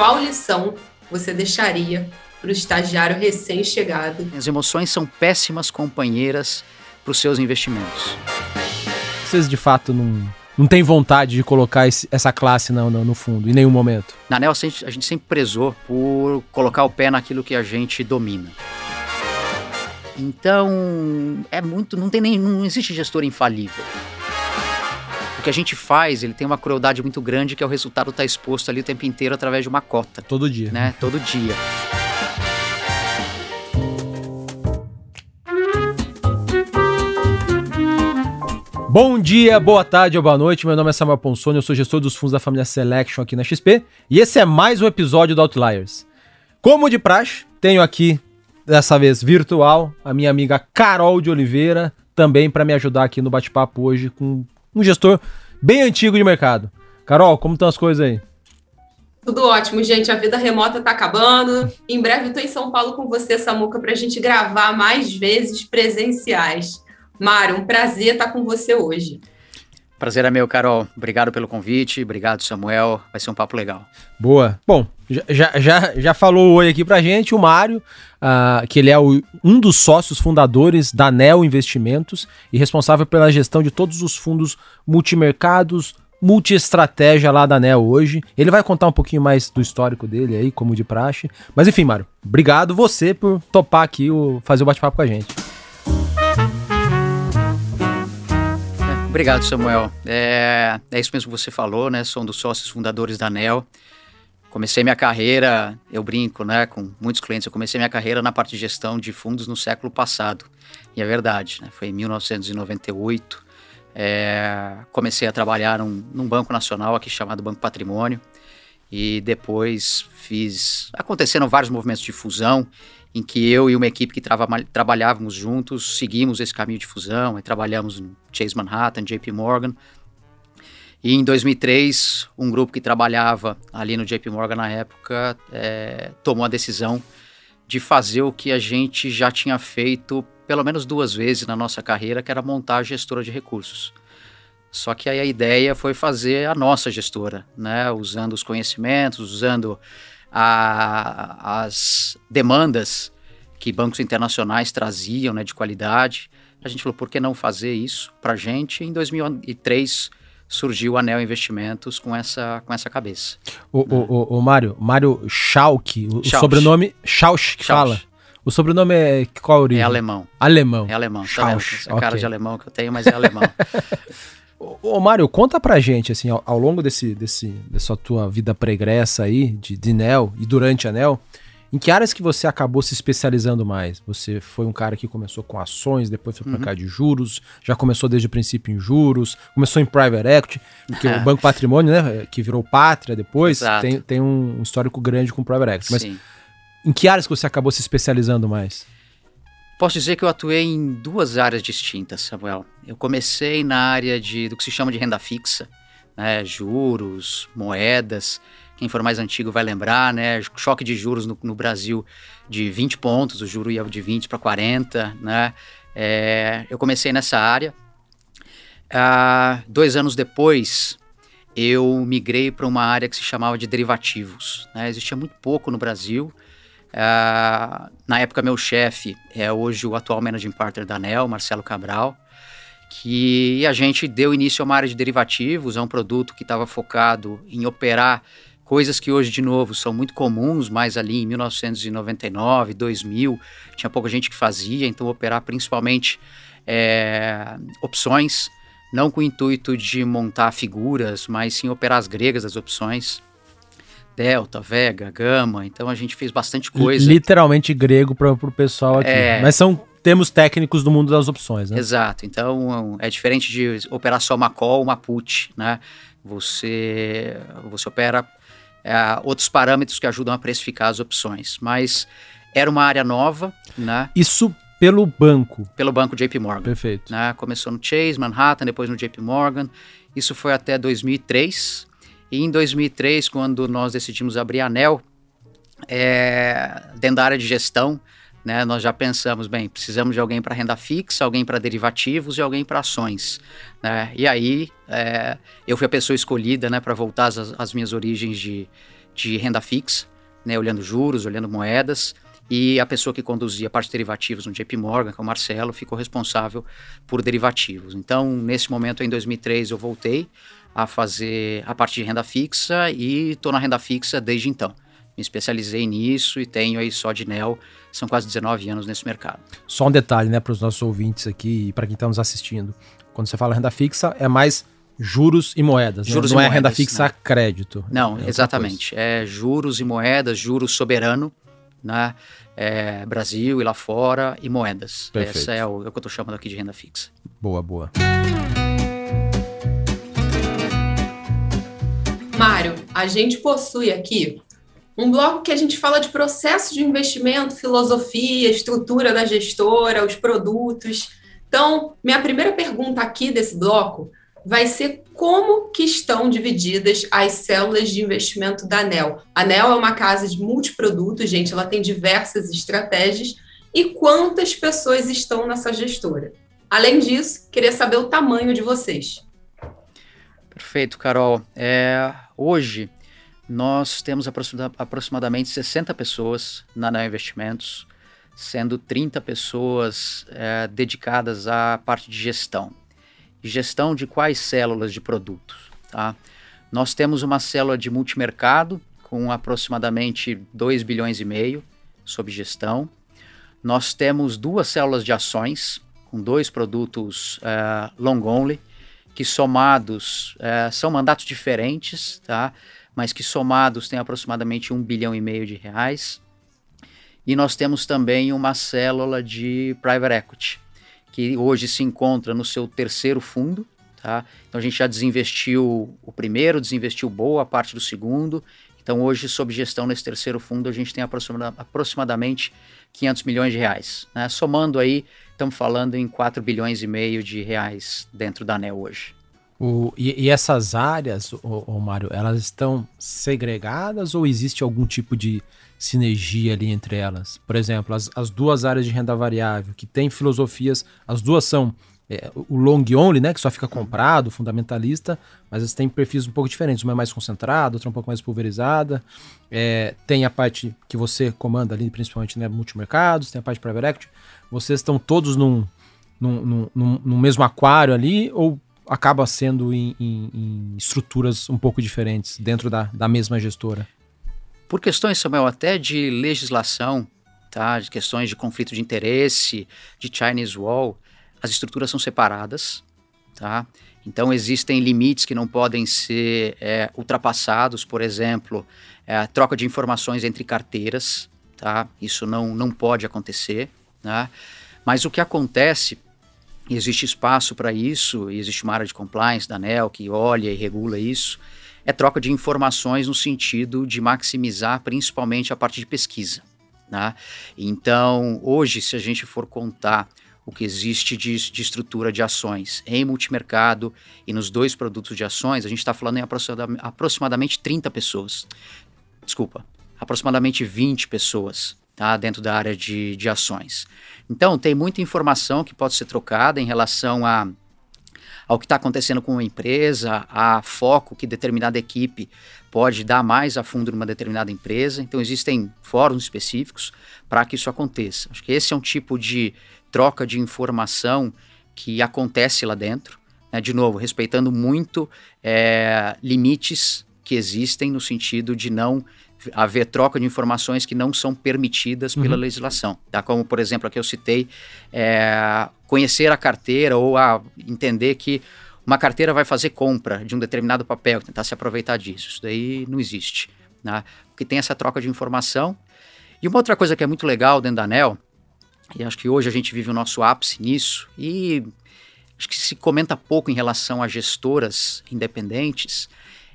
qual lição você deixaria para o estagiário recém-chegado? As emoções são péssimas companheiras para os seus investimentos. Vocês de fato não, não têm vontade de colocar esse, essa classe no, no, no, fundo, em nenhum momento? Na NEL, a gente, a gente sempre prezou por colocar o pé naquilo que a gente domina. Então, é muito. Não, tem nem, não existe gestor infalível. O que a gente faz, ele tem uma crueldade muito grande, que é o resultado estar tá exposto ali o tempo inteiro através de uma cota. Todo dia. Né? Todo dia. Bom dia, boa tarde ou boa noite. Meu nome é Samuel Ponsoni, eu sou gestor dos fundos da família Selection aqui na XP e esse é mais um episódio do Outliers. Como de praxe, tenho aqui, dessa vez virtual, a minha amiga Carol de Oliveira, também para me ajudar aqui no bate-papo hoje com um gestor bem antigo de mercado. Carol, como estão as coisas aí? Tudo ótimo, gente. A vida remota tá acabando. Em breve tô em São Paulo com você, Samuca, para a gente gravar mais vezes presenciais. Mário, um prazer estar com você hoje. Prazer é meu, Carol. Obrigado pelo convite, obrigado, Samuel. Vai ser um papo legal. Boa. Bom, já, já, já falou oi aqui pra gente o Mário, uh, que ele é o, um dos sócios fundadores da Neo Investimentos e responsável pela gestão de todos os fundos multimercados, multi-estratégia lá da Neo hoje. Ele vai contar um pouquinho mais do histórico dele aí, como de praxe. Mas enfim, Mário, obrigado você por topar aqui o, fazer o bate-papo com a gente. Obrigado, Samuel. É, é isso mesmo que você falou, né? Sou um dos sócios fundadores da ANEL. Comecei minha carreira, eu brinco, né, com muitos clientes, eu comecei minha carreira na parte de gestão de fundos no século passado. E é verdade, né? Foi em 1998. É, comecei a trabalhar num, num banco nacional aqui chamado Banco Patrimônio. E depois fiz. Aconteceram vários movimentos de fusão em que eu e uma equipe que trava, trabalhávamos juntos seguimos esse caminho de fusão, e trabalhamos no Chase Manhattan, JP Morgan. E em 2003, um grupo que trabalhava ali no JP Morgan na época é, tomou a decisão de fazer o que a gente já tinha feito pelo menos duas vezes na nossa carreira, que era montar a gestora de recursos. Só que aí a ideia foi fazer a nossa gestora, né? usando os conhecimentos, usando a, as demandas que bancos internacionais traziam né, de qualidade. A gente falou, por que não fazer isso para a gente? Em 2003 surgiu a Anel Investimentos com essa, com essa cabeça. O, né? o, o, o Mário, Mário Schalk, o, sobrenome Schausch que fala. O sobrenome é qual a origem? É alemão. Alemão. É alemão. Tá essa okay. cara de alemão que eu tenho, mas é alemão. Ô, Mário, conta pra gente, assim, ao, ao, longo desse, desse, dessa tua vida pregressa aí, de, de NEL e durante a NEL, em que áreas que você acabou se especializando mais? Você foi um cara que começou com ações, depois foi para uhum. de juros, já começou desde o princípio em juros, começou em private equity, porque o Banco Patrimônio, né, que virou Pátria depois, tem, tem um histórico grande com private equity. Mas Sim. em que áreas que você acabou se especializando mais? Posso dizer que eu atuei em duas áreas distintas, Samuel. Eu comecei na área de, do que se chama de renda fixa, né, juros, moedas. Quem for mais antigo vai lembrar, né? Choque de juros no, no Brasil de 20 pontos, o juro ia de 20 para 40, né? É, eu comecei nessa área. Ah, dois anos depois, eu migrei para uma área que se chamava de derivativos. Né? Existia muito pouco no Brasil. Uh, na época, meu chefe é hoje o atual managing partner da ANEL, Marcelo Cabral, que a gente deu início a uma área de derivativos, é um produto que estava focado em operar coisas que hoje, de novo, são muito comuns, mas ali em 1999, 2000, tinha pouca gente que fazia, então operar principalmente é, opções, não com o intuito de montar figuras, mas sim operar as gregas das opções. Delta, Vega, Gama, então a gente fez bastante coisa. Literalmente grego para o pessoal aqui. É... Mas são termos técnicos do mundo das opções, né? Exato. Então é diferente de operar só uma call, uma put, né? Você, você opera é, outros parâmetros que ajudam a precificar as opções. Mas era uma área nova, né? Isso pelo banco. Pelo banco JP Morgan. Perfeito. Né? Começou no Chase, Manhattan, depois no JP Morgan. Isso foi até 2003. E em 2003, quando nós decidimos abrir a ANEL, é, dentro da área de gestão, né, nós já pensamos, bem, precisamos de alguém para renda fixa, alguém para derivativos e alguém para ações. Né? E aí é, eu fui a pessoa escolhida né, para voltar às, às, minhas origens de, de renda fixa, né, olhando juros, olhando moedas, e a pessoa que conduzia a parte de derivativos no JP Morgan, que é o Marcelo, ficou responsável por derivativos. Então, nesse momento, em 2003, eu voltei a fazer a parte de renda fixa e estou na renda fixa desde então. Me especializei nisso e tenho aí só de NEL, são quase 19 anos nesse mercado. Só um detalhe, né, para os nossos ouvintes aqui e para quem está nos assistindo. Quando você fala renda fixa, é mais juros e moedas, né? juros né? não é moedas, renda fixa né? crédito. Não, é exatamente. É juros e moedas, juros soberano, né? É Brasil e lá fora e moedas. Perfeito. Essa é o, é o que eu estou chamando aqui de renda fixa. Boa, boa. Mário, a gente possui aqui um bloco que a gente fala de processo de investimento, filosofia, estrutura da gestora, os produtos. Então, minha primeira pergunta aqui desse bloco vai ser como que estão divididas as células de investimento da ANEL. A ANEL é uma casa de multiprodutos, gente, ela tem diversas estratégias e quantas pessoas estão nessa gestora. Além disso, queria saber o tamanho de vocês. Perfeito, Carol. É, hoje nós temos aproximadamente 60 pessoas na ANEL Investimentos, sendo 30 pessoas é, dedicadas à parte de gestão gestão de quais células de produtos. Tá? Nós temos uma célula de multimercado com aproximadamente 2 bilhões e meio sob gestão. Nós temos duas células de ações com dois produtos uh, long only, que somados uh, são mandatos diferentes, tá? mas que somados têm aproximadamente um bilhão e meio de reais. E nós temos também uma célula de private equity, que hoje se encontra no seu terceiro fundo. Tá? Então a gente já desinvestiu o primeiro, desinvestiu boa parte do segundo. Então hoje, sob gestão nesse terceiro fundo, a gente tem aproximadamente 500 milhões de reais. Né? Somando aí, estamos falando em 4 bilhões e meio de reais dentro da ANEL hoje. O, e, e, essas áreas, o, Mário, elas estão segregadas ou existe algum tipo de sinergia ali entre elas? Por exemplo, as, as duas áreas de renda variável, que têm filosofias, as duas são é, o long only, né, que só fica comprado, fundamentalista, mas elas têm perfis um pouco diferentes. Uma é mais concentrada, outra é um pouco mais pulverizada. É, tem a parte que você comanda ali, principalmente né, multimercados, tem a parte private equity. Vocês estão todos num, num, num, num mesmo aquário ali ou acaba sendo em, em, em estruturas um pouco diferentes dentro da, da mesma gestora? Por questões, Samuel, até de legislação, tá? de questões de conflito de interesse, de Chinese Wall, as estruturas são separadas. Tá? Então, existem limites que não podem ser é, ultrapassados, por exemplo, é, troca de informações entre carteiras. Tá? Isso não, não pode acontecer. Né? Mas o que acontece e existe espaço para isso, existe uma área de compliance da ANEL que olha e regula isso, é troca de informações no sentido de maximizar principalmente a parte de pesquisa. Né? Então, hoje, se a gente for contar o que existe de, de, estrutura de ações em multimercado e nos dois produtos de ações, a gente está falando em aproximadamente 30 pessoas. Desculpa, aproximadamente 20 pessoas tá, dentro da área de, de ações. Então, tem muita informação que pode ser trocada em relação a, ao que está acontecendo com uma empresa, a foco que determinada equipe pode dar mais a fundo numa determinada empresa. Então, existem fóruns específicos para que isso aconteça. Acho que esse é um tipo de troca de informação que acontece lá dentro. Né? De novo, respeitando muito é, limites que existem no sentido de não haver troca de informações que não são permitidas pela uhum. legislação. Tá? Como, por exemplo, aqui eu citei, é, conhecer a carteira ou a entender que uma carteira vai fazer compra de um determinado papel, tentar se aproveitar disso. Isso daí não existe. Né? Porque tem essa troca de informação. E uma outra coisa que é muito legal dentro da ANEL, e acho que hoje a gente vive o nosso ápice nisso, e acho que se comenta pouco em relação a gestoras independentes,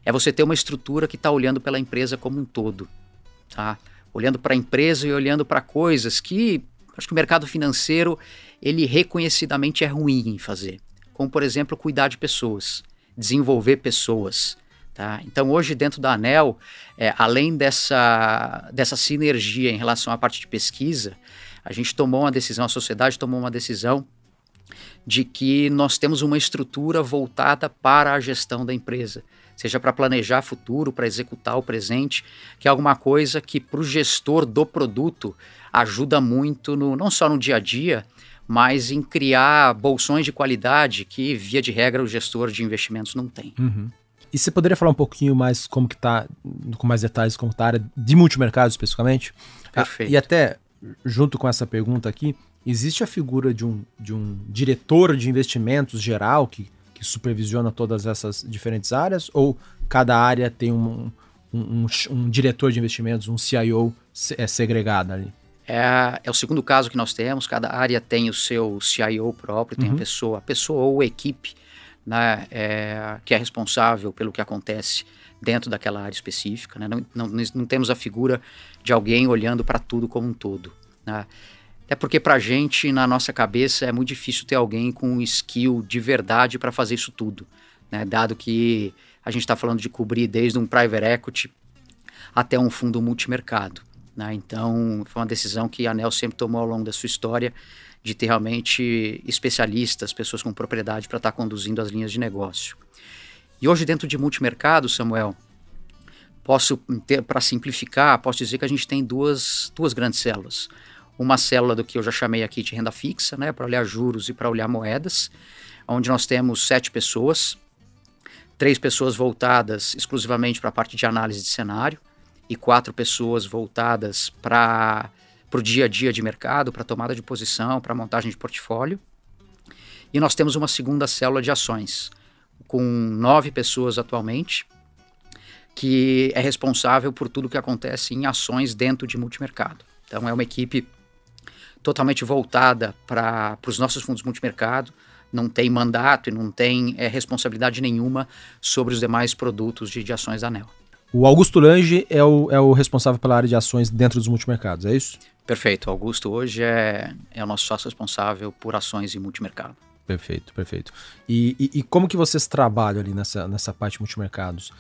é você ter uma estrutura que está olhando pela empresa como um todo, tá? Olhando para a empresa e olhando para coisas que acho que o mercado financeiro ele reconhecidamente é ruim em fazer, como por exemplo cuidar de pessoas, desenvolver pessoas, tá? Então hoje dentro da Anel, é, além dessa dessa sinergia em relação à parte de pesquisa, a gente tomou uma decisão, a sociedade tomou uma decisão de que nós temos uma estrutura voltada para a gestão da empresa seja para planejar futuro, para executar o presente, que é alguma coisa que para o gestor do produto ajuda muito, no, não só no dia a dia, mas em criar bolsões de qualidade que, via de regra, o gestor de investimentos não tem. Uhum. E você poderia falar um pouquinho mais como que está, com mais detalhes, como está a área de multimercado especificamente? Perfeito. Ah, e até, junto com essa pergunta aqui, existe a figura de um, de um diretor de investimentos geral que, que supervisiona todas essas diferentes áreas? Ou cada área tem um, um, um, um diretor de investimentos, um CIO é segregado ali? É, é, o segundo caso que nós temos. Cada área tem o seu CIO próprio, tem uhum. a pessoa, a pessoa ou equipe, né, é, que é responsável pelo que acontece dentro daquela área específica. Né? Não, não, não, temos a figura de alguém olhando para tudo como um todo. Né? Até porque para a gente, na nossa cabeça, é muito difícil ter alguém com skill de verdade para fazer isso tudo. Né? Dado que a gente está falando de cobrir desde um private equity até um fundo multimercado. Né? Então, foi uma decisão que a ANEL sempre tomou ao longo da sua história de ter realmente especialistas, pessoas com propriedade para estar tá conduzindo as linhas de negócio. E hoje, dentro de multimercado, Samuel, posso, para simplificar, posso dizer que a gente tem duas, duas grandes células. Uma célula do que eu já chamei aqui de renda fixa, né, para olhar juros e para olhar moedas, onde nós temos sete pessoas, três pessoas voltadas exclusivamente para a parte de análise de cenário, e quatro pessoas voltadas para o dia a dia de mercado, para tomada de posição, para montagem de portfólio. E nós temos uma segunda célula de ações, com nove pessoas atualmente, que é responsável por tudo que acontece em ações dentro de multimercado. Então é uma equipe totalmente voltada para os nossos fundos multimercado, não tem mandato e não tem é, responsabilidade nenhuma sobre os demais produtos de, de ações da ANEL. O Augusto Lange é o, é o responsável pela área de ações dentro dos multimercados, é isso? Perfeito. O Augusto hoje é, é o nosso sócio responsável por ações em multimercado. Perfeito, perfeito. E, e, e, como que vocês trabalham ali nessa, nessa parte multimercados?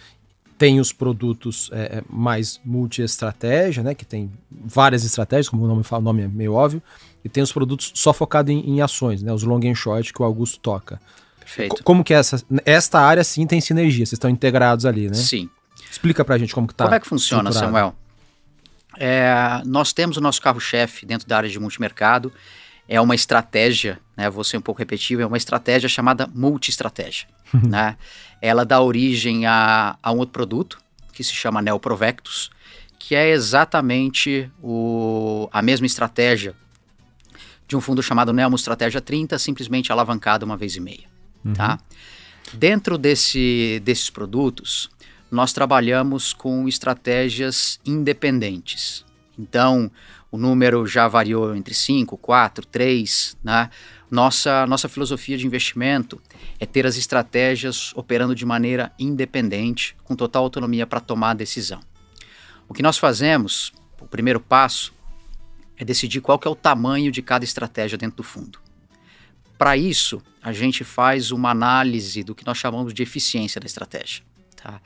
Tem os produtos é, é mais multi-estratégia, né? Que tem várias estratégias, como o nome fala, o nome é meio óbvio. E tem os produtos só focados em, em ações, né? Os long and short que o Augusto toca. Perfeito. Como que é essa... Esta área, sim, tem sinergia. Vocês estão integrados ali, né? Sim. Explica pra gente como que tá. Como é que funciona, Samuel? É, nós temos o nosso carro-chefe dentro da área de multimercado. É uma estratégia, né, vou ser um pouco repetitivo, é uma estratégia chamada multi-estratégia. né? Ela dá origem a, a um outro produto, que se chama Neo Provectus, que é exatamente o, a mesma estratégia de um fundo chamado Neo Estratégia 30, simplesmente alavancado uma vez e meia. Uhum. Tá? Dentro desse, desses produtos, nós trabalhamos com estratégias independentes. Então, o número já variou entre 5, 4, 3, né? Nossa, nossa filosofia de investimento é ter as estratégias operando de maneira independente, com total autonomia para tomar a decisão. O que nós fazemos, o primeiro passo, é decidir qual que é o tamanho de cada estratégia dentro do fundo. Para isso, a gente faz uma análise do que nós chamamos de eficiência da estratégia. Tá?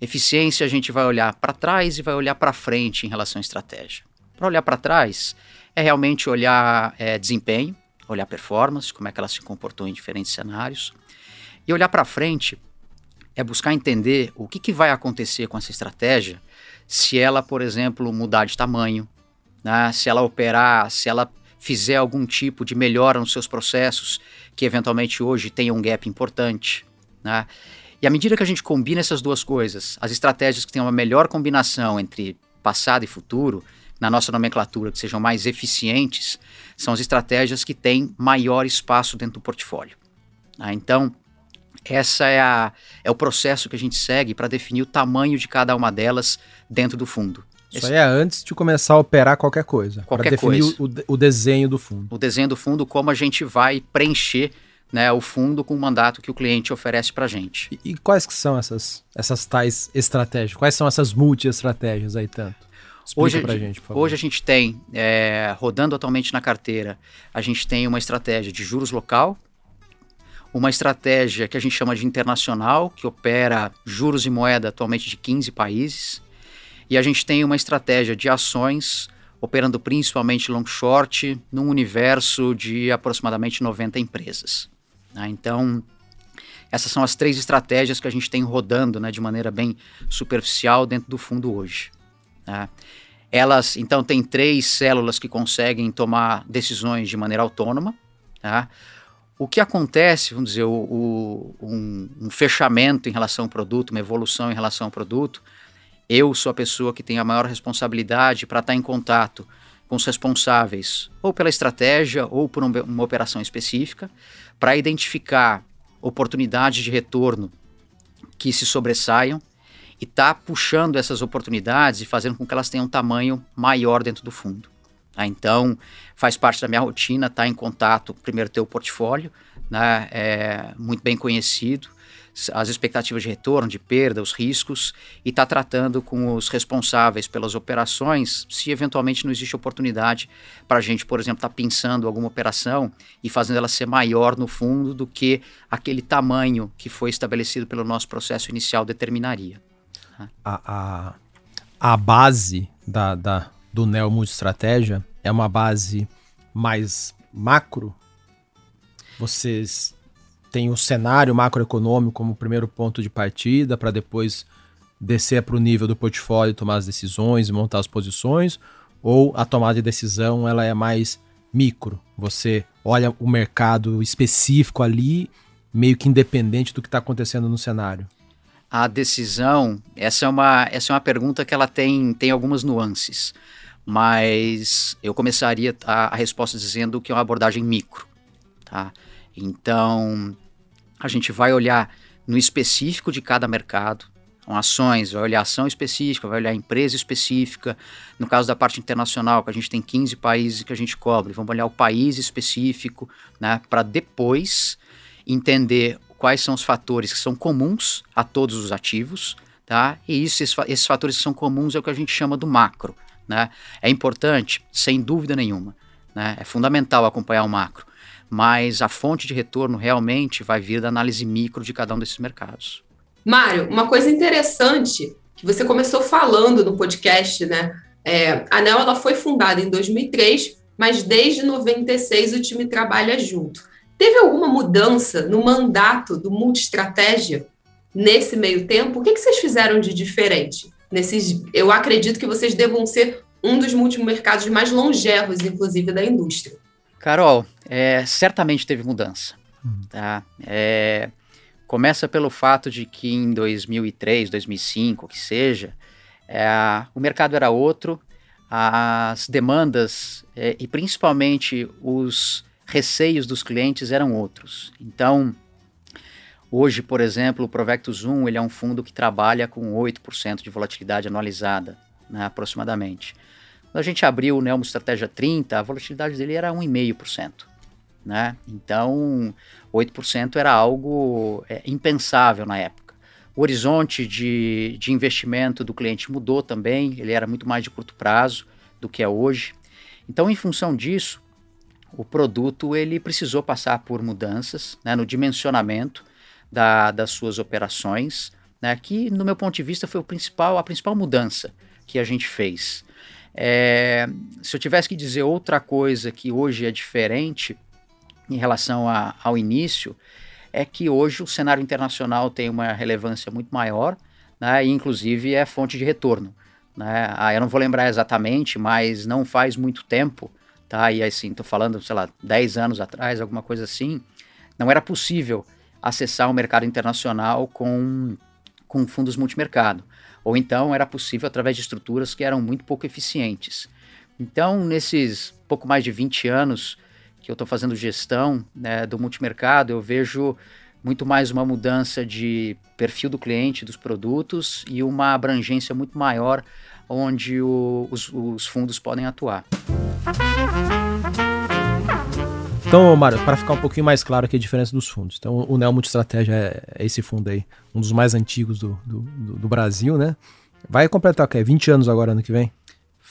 Eficiência a gente vai olhar para trás e vai olhar para frente em relação à estratégia. Para olhar para trás é realmente olhar é, desempenho, olhar performance, como é que ela se comportou em diferentes cenários. E olhar para frente é buscar entender o que, que vai acontecer com essa estratégia se ela, por exemplo, mudar de tamanho, né? se ela operar, se ela fizer algum tipo de melhora nos seus processos que eventualmente hoje tenha um gap importante. Né? E à medida que a gente combina essas duas coisas, as estratégias que têm uma melhor combinação entre passado e futuro, na nossa nomenclatura, que sejam mais eficientes, são as estratégias que têm maior espaço dentro do portfólio. Ah, então, essa é, a, é o processo que a gente segue para definir o tamanho de cada uma delas dentro do fundo. Isso aí é antes de começar a operar qualquer coisa. Qualquer definir coisa. O, o desenho do fundo. O desenho do fundo, como a gente vai preencher né, o fundo com o mandato que o cliente oferece para a gente. E, e, quais que são essas, essas tais estratégias? Quais são essas multi-estratégias aí tanto? Explica hoje, pra gente, por favor. Hoje a gente tem, é, rodando atualmente na carteira, a gente tem uma estratégia de juros local, uma estratégia que a gente chama de internacional, que opera juros e moeda atualmente de 15 países, e a gente tem uma estratégia de ações operando principalmente long short num universo de aproximadamente 90 empresas. Né? Então, essas são as três estratégias que a gente tem rodando né, de maneira bem superficial dentro do fundo hoje. Tá? Elas, então, têm três células que conseguem tomar decisões de maneira autônoma. Tá? O que acontece, vamos dizer, o, o, um, um, fechamento em relação ao produto, uma evolução em relação ao produto, eu sou a pessoa que tem a maior responsabilidade para estar em contato com os responsáveis, ou pela estratégia, ou por uma, uma operação específica, para identificar oportunidades de retorno que se sobressaiam e tá puxando essas oportunidades e fazendo com que elas tenham um tamanho maior dentro do fundo. Tá? Então, faz parte da minha rotina estar tá em contato, primeiro ter o portfólio, né, é, muito bem conhecido, as expectativas de retorno, de perda, os riscos, e tá tratando com os responsáveis pelas operações, se eventualmente não existe oportunidade para a gente, por exemplo, estar tá pensando alguma operação e fazendo ela ser maior no fundo do que aquele tamanho que foi estabelecido pelo nosso processo inicial determinaria. A, a, a base da, da, do Neo Multistratégia é uma base mais macro? Vocês têm o cenário macroeconômico como primeiro ponto de partida para depois descer para o nível do portfólio, tomar as decisões e montar as posições? Ou a tomada de decisão ela é mais micro? Você olha o mercado específico ali, meio que independente do que está acontecendo no cenário? A decisão, essa é uma, essa é uma pergunta que ela tem, tem algumas nuances, mas eu começaria a, a resposta dizendo que é uma abordagem micro, tá? Então, a gente vai olhar no específico de cada mercado, com ações, vai olhar ação específica, vai olhar empresa específica. No caso da parte internacional, que a gente tem 15 países que a gente cobre, vamos olhar o país específico, né, para depois entender quais são os fatores que são comuns a todos os ativos, tá? E isso, esses, fatores que são comuns é o que a gente chama do macro, né? É importante, sem dúvida nenhuma, né? É fundamental acompanhar o macro, mas a fonte de retorno realmente vai vir da análise micro de cada um desses mercados. Mário, uma coisa interessante que você começou falando no podcast, né? É, a ANEL ela foi fundada em 2003, mas desde 96 o time trabalha junto. Teve alguma mudança no mandato do Multistratégia nesse meio tempo? O que, que vocês fizeram de diferente? Nesses, eu acredito que vocês devam ser um dos multimercados mais longevos, inclusive, da indústria. Carol, é, certamente teve mudança. Uhum. Tá? É, começa pelo fato de que em 2003, 2005, que seja, é, o mercado era outro, as demandas é, e principalmente os receios dos clientes eram outros. Então, hoje, por exemplo, o Provectus 1 ele é um fundo que trabalha com 8% de volatilidade anualizada, né, aproximadamente. Quando a gente abriu o Nelmo Estratégia 30, a volatilidade dele era 1,5%. Né? Então, 8% era algo é, impensável na época. O horizonte de, de investimento do cliente mudou também, ele era muito mais de curto prazo do que é hoje. Então, em função disso, o produto ele precisou passar por mudanças né, no dimensionamento da, das suas operações, né, que no meu ponto de vista foi o principal, a principal mudança que a gente fez. É, se eu tivesse que dizer outra coisa que hoje é diferente em relação a, ao início, é que hoje o cenário internacional tem uma relevância muito maior, né, e inclusive é fonte de retorno. Né? Ah, eu não vou lembrar exatamente, mas não faz muito tempo tá? E assim, tô falando, sei lá, 10 anos atrás, alguma coisa assim, não era possível acessar o mercado internacional com, com fundos multimercado. Ou então era possível através de estruturas que eram muito pouco eficientes. Então, nesses pouco mais de 20 anos que eu estou fazendo gestão né, do multimercado, eu vejo muito mais uma mudança de perfil do cliente, dos produtos e uma abrangência muito maior onde o, os, os fundos podem atuar. Então, Mário, para ficar um pouquinho mais claro aqui a diferença dos fundos. Então, o Neo Multistratégia é, é esse fundo aí, um dos mais antigos do, do, do Brasil, né? Vai completar o quê? 20 anos agora, ano que vem?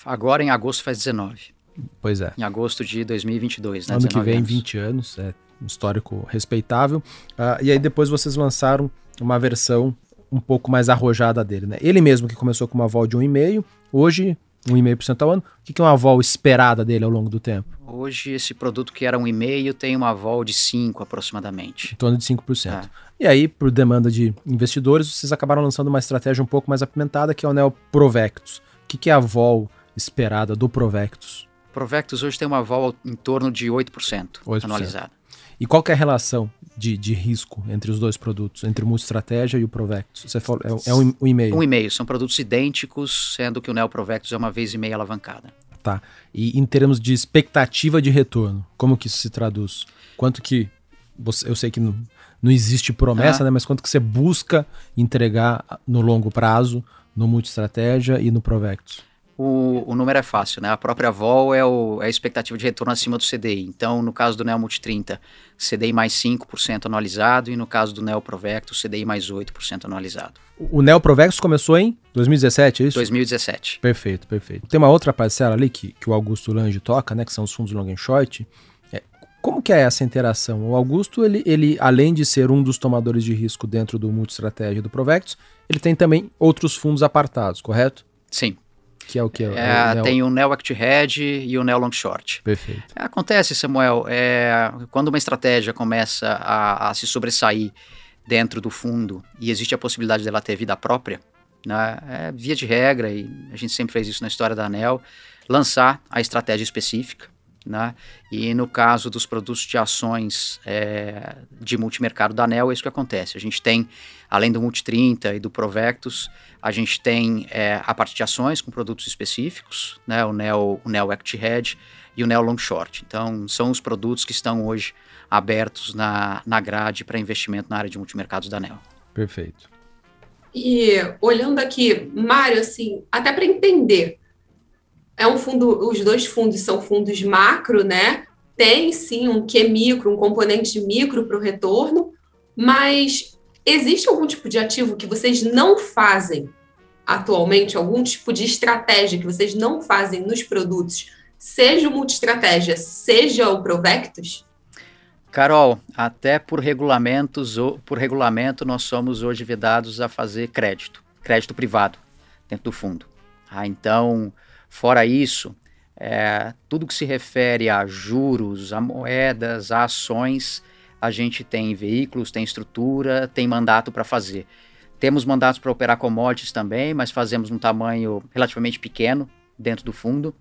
Agora, em agosto, faz 19. Pois é. Em agosto de 2022, né? Ano que vem, anos. 20 anos, é um histórico respeitável. Uh, e aí depois vocês lançaram uma versão um pouco mais arrojada dele, né? Ele mesmo que começou com uma vol de 1,5, hoje 1,5% ao ano. O que é uma vol esperada dele ao longo do tempo? Hoje, esse produto que era 1,5% tem uma vol de 5% aproximadamente. Em torno de 5%. É. E aí, por demanda de investidores, vocês acabaram lançando uma estratégia um pouco mais apimentada, que é o Neo Provectus. O que é a vol esperada do Provectus? Provectus hoje tem uma vol em torno de 8%, 8%. anualizada. E qual é a relação de, de risco entre os dois produtos, entre o Multistratégia e o Provectus? Você falou, é, é um, um e-mail. Um e-mail. São produtos idênticos, sendo que o Neo Provectus é uma vez e meia alavancada. Tá. E em termos de expectativa de retorno, como que isso se traduz? Quanto que você, eu sei que não, não existe promessa, ah. né? Mas quanto que você busca entregar no longo prazo no Multistratégia e no Provectus? O, o número é fácil, né? A própria vol é, o, é a expectativa de retorno acima do CDI. Então, no caso do Neo Multi 30, CDI mais 5% anualizado, e no caso do Neo Provecto, CDI mais 8% anualizado. O Neo Provectus começou em 2017, é isso? 2017. Perfeito, perfeito. Tem uma outra parcela ali que, que o Augusto Lange toca, né? Que são os fundos long and short. É, como que é essa interação? O Augusto, ele, ele, além de ser um dos tomadores de risco dentro do multi-estratégia do Provectus, ele tem também outros fundos apartados, correto? Sim. Que é o que? É, é, o. Tem o Neo Act Hedge e o Neo Long Short. Perfeito. Acontece, Samuel, é, quando uma estratégia começa a, a, se sobressair dentro do fundo e existe a possibilidade dela ter vida própria, né, é via de regra, e a gente sempre fez isso na história da ANEL, lançar a estratégia específica. Né? E no caso dos produtos de ações é, de multimercado da ANEL, é isso que acontece. A gente tem, além do Multi30 e do Provectus, a gente tem é, a parte de ações com produtos específicos, né? o, Neo, o Neo Equity Hedge e o Neo Long Short. Então, são os produtos que estão hoje abertos na, na grade para investimento na área de multimercados da ANEL. Perfeito. E olhando aqui, Mário, assim, até para entender, é um fundo, os dois fundos são fundos macro, né? Tem sim um Q micro, um componente micro para o retorno, mas existe algum tipo de ativo que vocês não fazem atualmente, algum tipo de estratégia que vocês não fazem nos produtos, seja o multi-estratégia, seja o Provectus? Carol, até por regulamentos, por regulamento, nós somos hoje vedados a fazer crédito, crédito privado dentro do fundo. Ah, então, Fora isso, é, tudo que se refere a juros, a moedas, a ações, a gente tem veículos, tem estrutura, tem mandato para fazer. Temos mandatos para operar commodities também, mas fazemos um tamanho relativamente pequeno dentro do fundo.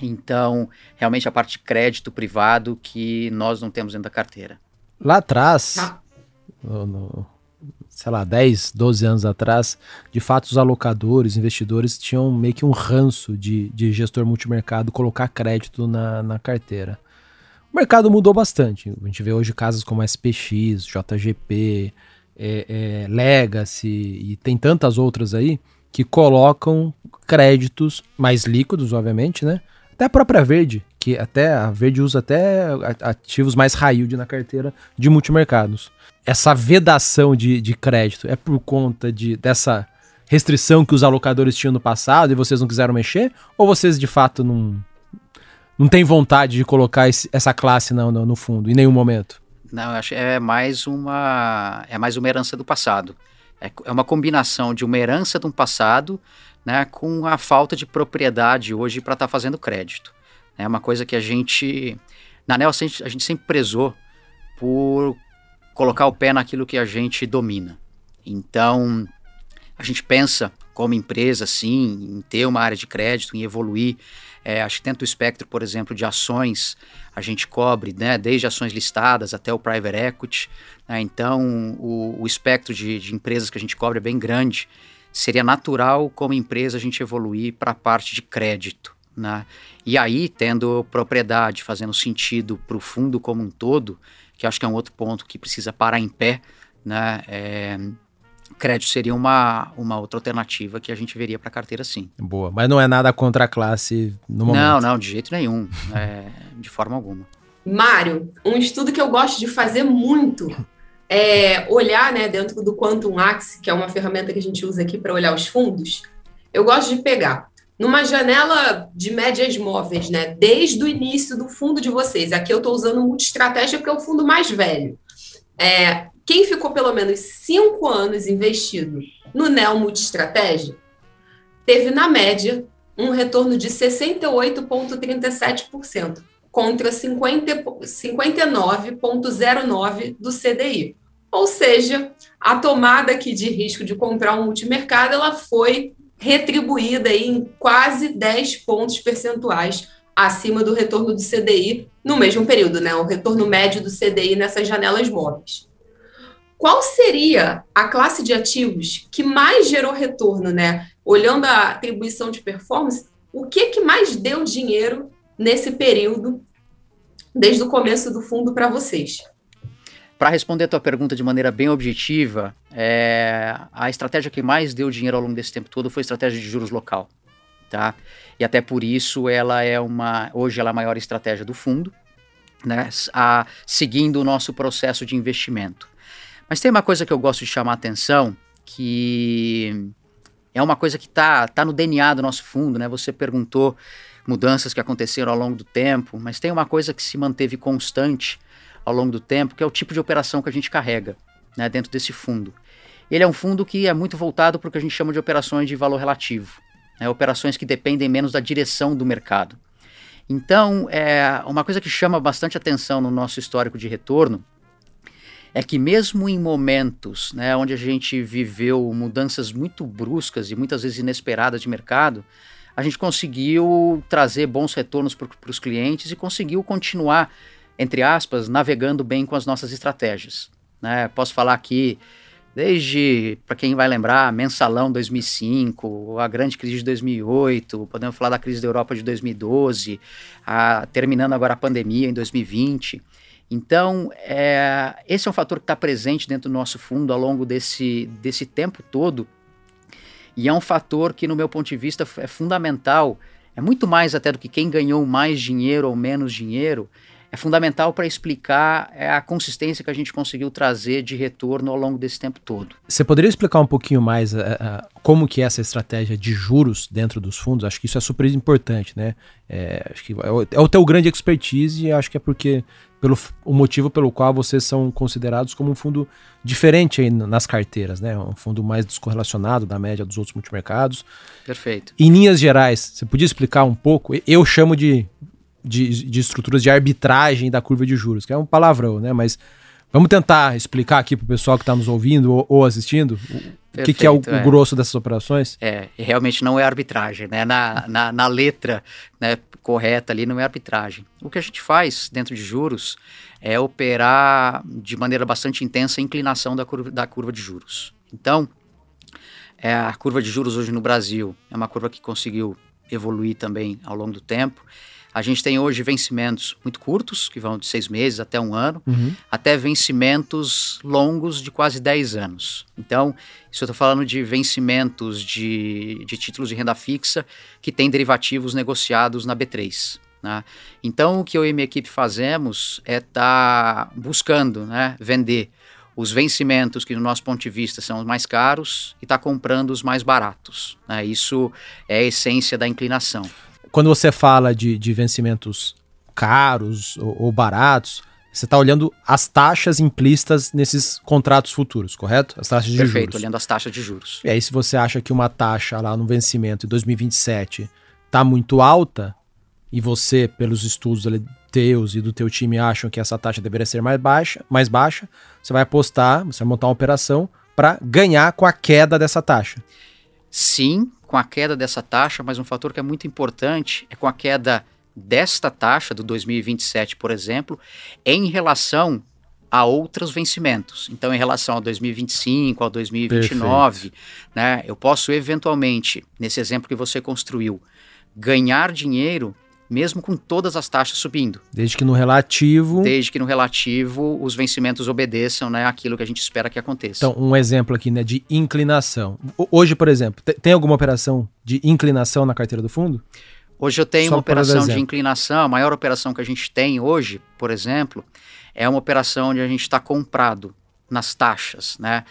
Então, realmente a parte de crédito privado que nós não temos dentro da carteira. Lá atrás, ah. no, no, sei lá, 10, 12 anos atrás, de fato os alocadores, investidores tinham meio que um ranço de, de gestor multimercado colocar crédito na, na carteira. O mercado mudou bastante. A gente vê hoje casos como SPX, JGP, é, é, Legacy e tem tantas outras aí que colocam créditos mais líquidos, obviamente, né? Até a própria Verde, que até a Verde usa até ativos mais high yield na carteira de multimercados essa vedação de, de crédito é por conta de, dessa restrição que os alocadores tinham no passado e vocês não quiseram mexer? Ou vocês de fato não, não têm vontade de colocar esse, essa classe no, no, no, fundo, em nenhum momento? Não, acho é mais uma, é mais uma herança do passado. É, é uma combinação de uma herança de um passado né, com a falta de propriedade hoje para estar tá fazendo crédito. É uma coisa que a gente, na NEL, a gente, sempre prezou por colocar o pé naquilo que a gente domina. Então, a gente pensa como empresa, sim, em ter uma área de crédito, em evoluir. É, acho que dentro do espectro, por exemplo, de ações, a gente cobre né, desde ações listadas até o private equity. Né, então, o, o espectro de, de, empresas que a gente cobre é bem grande. Seria natural, como empresa, a gente evoluir para a parte de crédito. Né? E aí, tendo propriedade, fazendo sentido para o fundo como um todo, que acho que é um outro ponto que precisa parar em pé, né? É, crédito seria uma, uma outra alternativa que a gente veria para a carteira sim. Boa, mas não é nada contra a classe no momento. Não, não, de jeito nenhum, é, de forma alguma. Mário, um estudo que eu gosto de fazer muito é olhar, né, dentro do Quantum Axie, que é uma ferramenta que a gente usa aqui para olhar os fundos. Eu gosto de pegar numa janela de médias móveis, né? Desde o início do fundo de vocês. Aqui eu estou usando multi-estratégia porque é o fundo mais velho. É, quem ficou pelo menos cinco anos investido no Neo Multi-Estratégia teve, na média, um retorno de 68,37%, contra 59,09% do CDI. Ou seja, a tomada aqui de risco de comprar um multimercado ela foi retribuída em quase 10 pontos percentuais acima do retorno do CDI no mesmo período, né? O retorno médio do CDI nessas janelas móveis. Qual seria a classe de ativos que mais gerou retorno, né? Olhando a atribuição de performance, o que que mais deu dinheiro nesse período desde o começo do fundo para vocês? Para responder a tua pergunta de maneira bem objetiva, é, a estratégia que mais deu dinheiro ao longo desse tempo todo foi a estratégia de juros local, tá? E até por isso ela é uma, hoje ela é a maior estratégia do fundo, né? A, seguindo o nosso processo de investimento. Mas tem uma coisa que eu gosto de chamar a atenção, que é uma coisa que está tá no DNA do nosso fundo, né? Você perguntou mudanças que aconteceram ao longo do tempo, mas tem uma coisa que se manteve constante ao longo do tempo, que é o tipo de operação que a gente carrega né, dentro desse fundo. Ele é um fundo que é muito voltado para o que a gente chama de operações de valor relativo, né, operações que dependem menos da direção do mercado. Então, é, uma coisa que chama bastante atenção no nosso histórico de retorno é que mesmo em momentos né, onde a gente viveu mudanças muito bruscas e muitas vezes inesperadas de mercado, a gente conseguiu trazer bons retornos para os clientes e conseguiu continuar entre aspas, navegando bem com as nossas estratégias. Né? Posso falar aqui, desde, para quem vai lembrar, Mensalão 2005, a grande crise de 2008, podemos falar da crise da Europa de 2012, a, terminando agora a pandemia em 2020. Então, é, esse é um fator que está presente dentro do nosso fundo ao longo desse, desse tempo todo, e é um fator que, no meu ponto de vista, é fundamental, é muito mais até do que quem ganhou mais dinheiro ou menos dinheiro, é fundamental para explicar é, a consistência que a gente conseguiu trazer de retorno ao longo desse tempo todo. Você poderia explicar um pouquinho mais uh, uh, como que é essa estratégia de juros dentro dos fundos? Acho que isso é super importante, né? É, acho que é o, é o teu grande expertise e acho que é porque pelo o motivo pelo qual vocês são considerados como um fundo diferente aí nas carteiras, né? Um fundo mais descorrelacionado da média dos outros multimercados. Perfeito. Em linhas gerais, você podia explicar um pouco? Eu chamo de de, de estruturas de arbitragem da curva de juros, que é um palavrão, né? Mas vamos tentar explicar aqui para o pessoal que está nos ouvindo ou, ou assistindo o que, que, é o, é. grosso dessas operações? É, realmente não é arbitragem, né? Na, na, na, letra né, correta ali não é arbitragem. O que a gente faz dentro de juros é operar de maneira bastante intensa a inclinação da curva, da curva de juros. Então, é, a curva de juros hoje no Brasil é uma curva que conseguiu evoluir também ao longo do tempo a gente tem hoje vencimentos muito curtos, que vão de seis meses até um ano, uhum. até vencimentos longos de quase 10 anos. Então, isso eu estou falando de vencimentos de, de títulos de renda fixa que têm derivativos negociados na B3. Né? Então, o que eu e minha equipe fazemos é estar tá buscando né, vender os vencimentos que, no nosso ponto de vista, são os mais caros e está comprando os mais baratos. Né? Isso é a essência da inclinação quando você fala de, de vencimentos caros ou, ou baratos, você está olhando as taxas implícitas nesses contratos futuros, correto? As taxas de Perfeito, juros. olhando as taxas de juros. E aí, se você acha que uma taxa lá no vencimento em 2027 está muito alta, e você, pelos estudos teus e do teu time, acham que essa taxa deveria ser mais baixa, mais baixa, você vai apostar, você vai montar uma operação para ganhar com a queda dessa taxa. Sim, com a queda dessa taxa, mas um fator que é muito importante é com a queda desta taxa do 2027, por exemplo, em relação a outros vencimentos. Então, em relação ao 2025, ao 2029, né, eu posso eventualmente, nesse exemplo que você construiu, ganhar dinheiro mesmo com todas as taxas subindo. Desde que no relativo. Desde que no relativo os vencimentos obedeçam né, aquilo que a gente espera que aconteça. Então, um exemplo aqui né, de inclinação. Hoje, por exemplo, tem alguma operação de inclinação na carteira do fundo? Hoje eu tenho Só uma operação de inclinação. A maior operação que a gente tem hoje, por exemplo, é uma operação onde a gente está comprado nas taxas, né?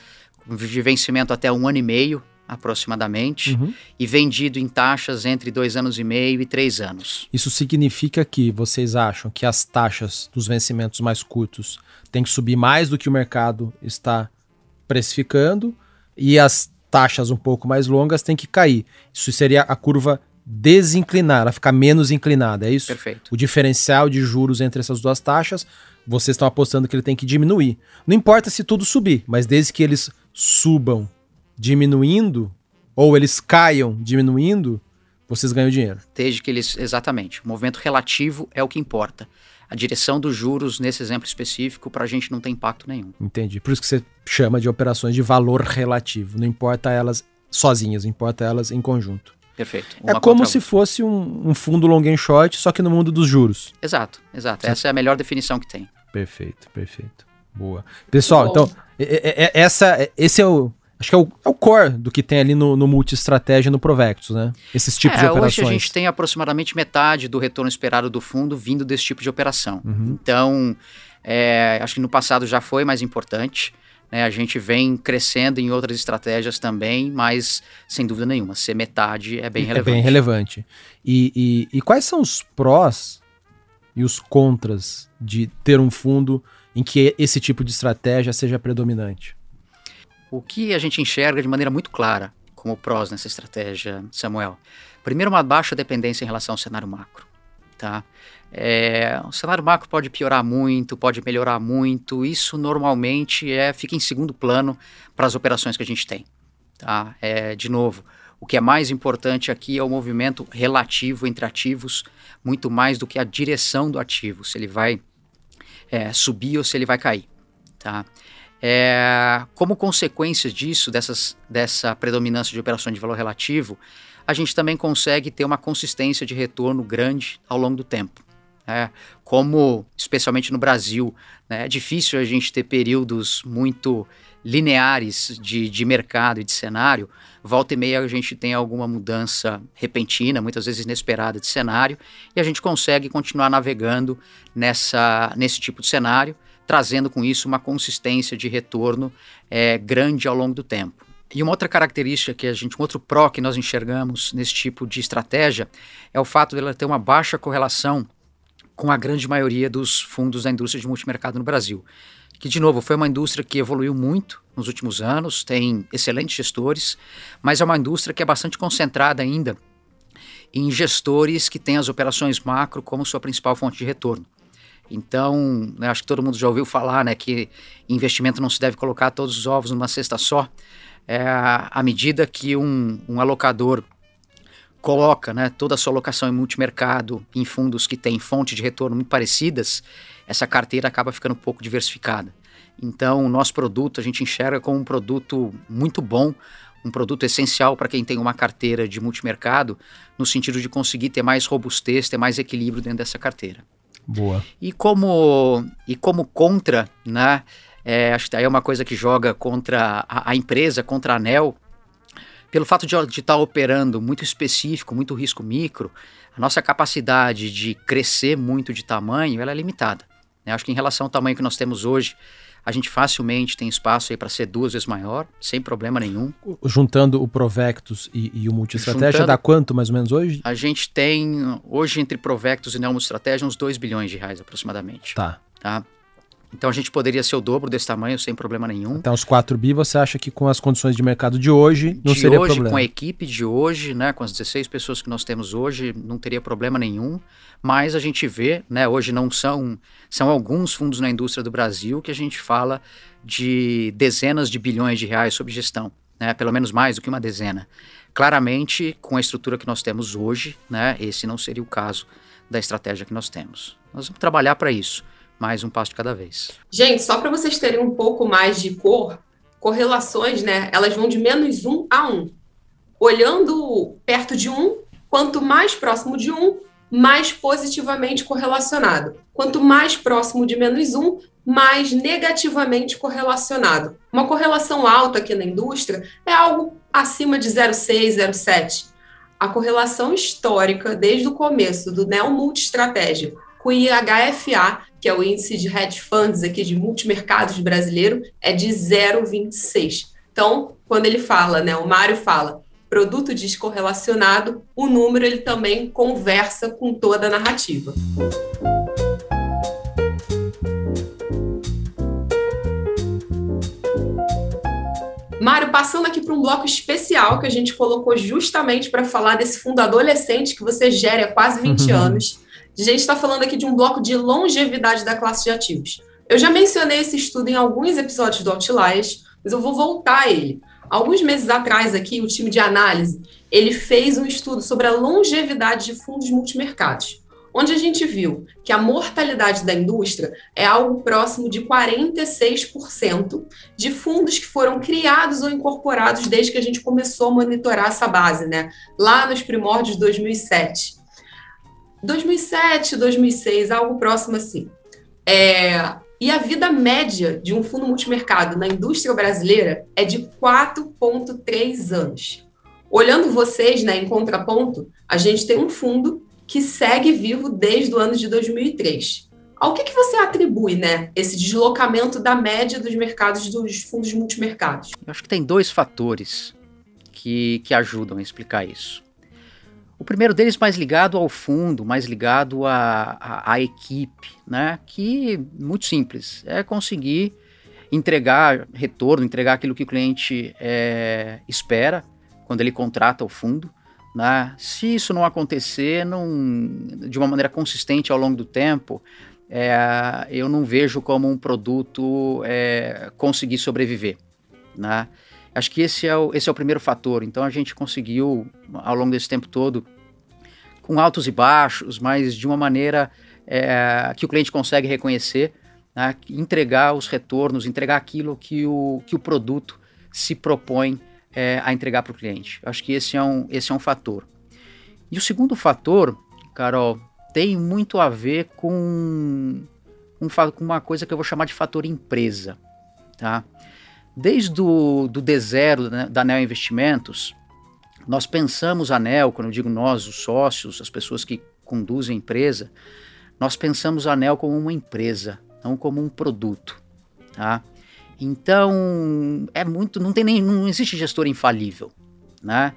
De vencimento até um ano e meio, aproximadamente, uhum. e vendido em taxas entre dois anos e meio e três anos. Isso significa que vocês acham que as taxas dos vencimentos mais curtos têm que subir mais do que o mercado está precificando e as taxas um pouco mais longas têm que cair. Isso seria a curva desinclinar, ela ficar menos inclinada, é isso? Perfeito. O diferencial de juros entre essas duas taxas, vocês estão apostando que ele tem que diminuir. Não importa se tudo subir, mas desde que eles subam diminuindo, ou eles caiam diminuindo, vocês ganham dinheiro. Desde que eles. Exatamente. O movimento relativo é o que importa. A direção dos juros, nesse exemplo específico, para a gente não tem impacto nenhum. Entendi. Por isso que você chama de operações de valor relativo. Não importa elas sozinhas, importa elas em conjunto. Perfeito. é como se fosse um, um, fundo long and short, só que no mundo dos juros. Exato, exato. Sim. Essa é a melhor definição que tem. Perfeito, perfeito. Boa. Pessoal, então, é, é, essa, esse é o, Acho que é o, é o core do que tem ali no, no multi-estratégia no Provectus, né? Esses tipos é, de operações. Hoje a gente tem aproximadamente metade do retorno esperado do fundo vindo desse tipo de operação. Uhum. Então, é, acho que no passado já foi mais importante. Né? A gente vem crescendo em outras estratégias também, mas sem dúvida nenhuma, ser metade é bem é relevante. É bem relevante. E, e, e quais são os prós e os contras de ter um fundo em que esse tipo de estratégia seja predominante? O que a gente enxerga de maneira muito clara como prós nessa estratégia, Samuel? Primeiro, uma baixa dependência em relação ao cenário macro. Tá? É, o cenário macro pode piorar muito, pode melhorar muito. Isso normalmente é fica em segundo plano para as operações que a gente tem. Tá? É, de novo, o que é mais importante aqui é o movimento relativo entre ativos, muito mais do que a direção do ativo, se ele vai é, subir ou se ele vai cair. Tá? É, como consequência disso, dessas, dessa predominância de operações de valor relativo, a gente também consegue ter uma consistência de retorno grande ao longo do tempo. É, como, especialmente no Brasil, né, é difícil a gente ter períodos muito lineares de, de mercado e de cenário. Volta e meia a gente tem alguma mudança repentina, muitas vezes inesperada de cenário, e a gente consegue continuar navegando nessa, nesse tipo de cenário trazendo com isso uma consistência de retorno é, grande ao longo do tempo. E uma outra característica que a gente, um outro pró que nós enxergamos nesse tipo de estratégia é o fato dela ter uma baixa correlação com a grande maioria dos fundos da indústria de multimercado no Brasil. Que, de novo, foi uma indústria que evoluiu muito nos últimos anos, tem excelentes gestores, mas é uma indústria que é bastante concentrada ainda em gestores que têm as operações macro como sua principal fonte de retorno. Então, né, acho que todo mundo já ouviu falar né, que investimento não se deve colocar todos os ovos numa cesta só. É, à medida que um, um alocador coloca né, toda a sua alocação em multimercado, em fundos que têm fonte de retorno muito parecidas, essa carteira acaba ficando um pouco diversificada. Então, o nosso produto a gente enxerga como um produto muito bom, um produto essencial para quem tem uma carteira de multimercado, no sentido de conseguir ter mais robustez, ter mais equilíbrio dentro dessa carteira. Boa. E como, e como contra, né? É, acho que aí é uma coisa que joga contra a, a empresa, contra a ANEL, pelo fato de estar tá operando muito específico, muito risco micro, a nossa capacidade de crescer muito de tamanho ela é limitada. Né? Acho que em relação ao tamanho que nós temos hoje, a gente facilmente tem espaço aí para ser duas vezes maior, sem problema nenhum. Juntando o Provectus e, e o Multiestratégia, dá quanto mais ou menos hoje? A gente tem, hoje, entre Provectus e Neo Multiestratégia, uns 2 bilhões de reais aproximadamente. Tá. Tá? Então a gente poderia ser o dobro desse tamanho sem problema nenhum. Até uns 4 bi, você acha que com as condições de mercado de hoje não de seria hoje, problema? Com a equipe de hoje, né, com as 16 pessoas que nós temos hoje, não teria problema nenhum. Mas a gente vê, né, hoje não são, são alguns fundos na indústria do Brasil que a gente fala de dezenas de bilhões de reais sob gestão, né, pelo menos mais do que uma dezena. Claramente, com a estrutura que nós temos hoje, né, esse não seria o caso da estratégia que nós temos. Nós vamos trabalhar para isso mais um passo de cada vez. Gente, só para vocês terem um pouco mais de cor, correlações, né? Elas vão de menos um a um. Olhando perto de um, quanto mais próximo de um, mais positivamente correlacionado. Quanto mais próximo de menos um, mais negativamente correlacionado. Uma correlação alta aqui na indústria é algo acima de 0,6, 0,7. A correlação histórica, desde o começo do Neo Multistratégia com o IHFA, que é o índice de hedge funds aqui de multimercados brasileiro, é de 0,26. Então, quando ele fala, né, o Mário fala, produto descorrelacionado, o número ele também conversa com toda a narrativa. Mário, passando aqui para um bloco especial que a gente colocou justamente para falar desse fundo adolescente que você gera há quase 20 anos. A gente está falando aqui de um bloco de longevidade da classe de ativos. Eu já mencionei esse estudo em alguns episódios do Outliers, mas eu vou voltar a ele. Alguns meses atrás aqui, o time de análise, ele fez um estudo sobre a longevidade de fundos multimercados onde a gente viu que a mortalidade da indústria é algo próximo de 46% de fundos que foram criados ou incorporados desde que a gente começou a monitorar essa base, né? Lá nos primórdios de 2007. 2007, 2006, algo próximo assim. É, e a vida média de um fundo multimercado na indústria brasileira é de 4,3 anos. Olhando vocês, né, em contraponto, a gente tem um fundo que segue vivo desde o ano de 2003. Ao que, que você atribui, né, esse deslocamento da média dos mercados dos fundos multimercados? Eu acho que tem dois fatores que, que ajudam a explicar isso. O primeiro deles mais ligado ao fundo, mais ligado à, equipe, né? Que muito simples, é conseguir entregar retorno, entregar aquilo que o cliente é, espera quando ele contrata o fundo. Né? Se isso não acontecer não, de uma maneira consistente ao longo do tempo, é, eu não vejo como um produto é, conseguir sobreviver. Né? Acho que esse é, o, esse é o primeiro fator. Então a gente conseguiu, ao longo desse tempo todo, com altos e baixos, mas de uma maneira é, que o cliente consegue reconhecer, né? entregar os retornos, entregar aquilo que o, que o produto se propõe é, a entregar para o cliente. Acho que esse é, um, esse é um fator. E o segundo fator, Carol, tem muito a ver com, com uma coisa que eu vou chamar de fator empresa. Tá? Desde o do D0 né, da Neo Investimentos, nós pensamos a Neo, quando eu digo nós, os sócios, as pessoas que conduzem a empresa, nós pensamos a Neo como uma empresa, não como um produto. Tá? Então, é muito, não tem nem, não existe gestor infalível, né?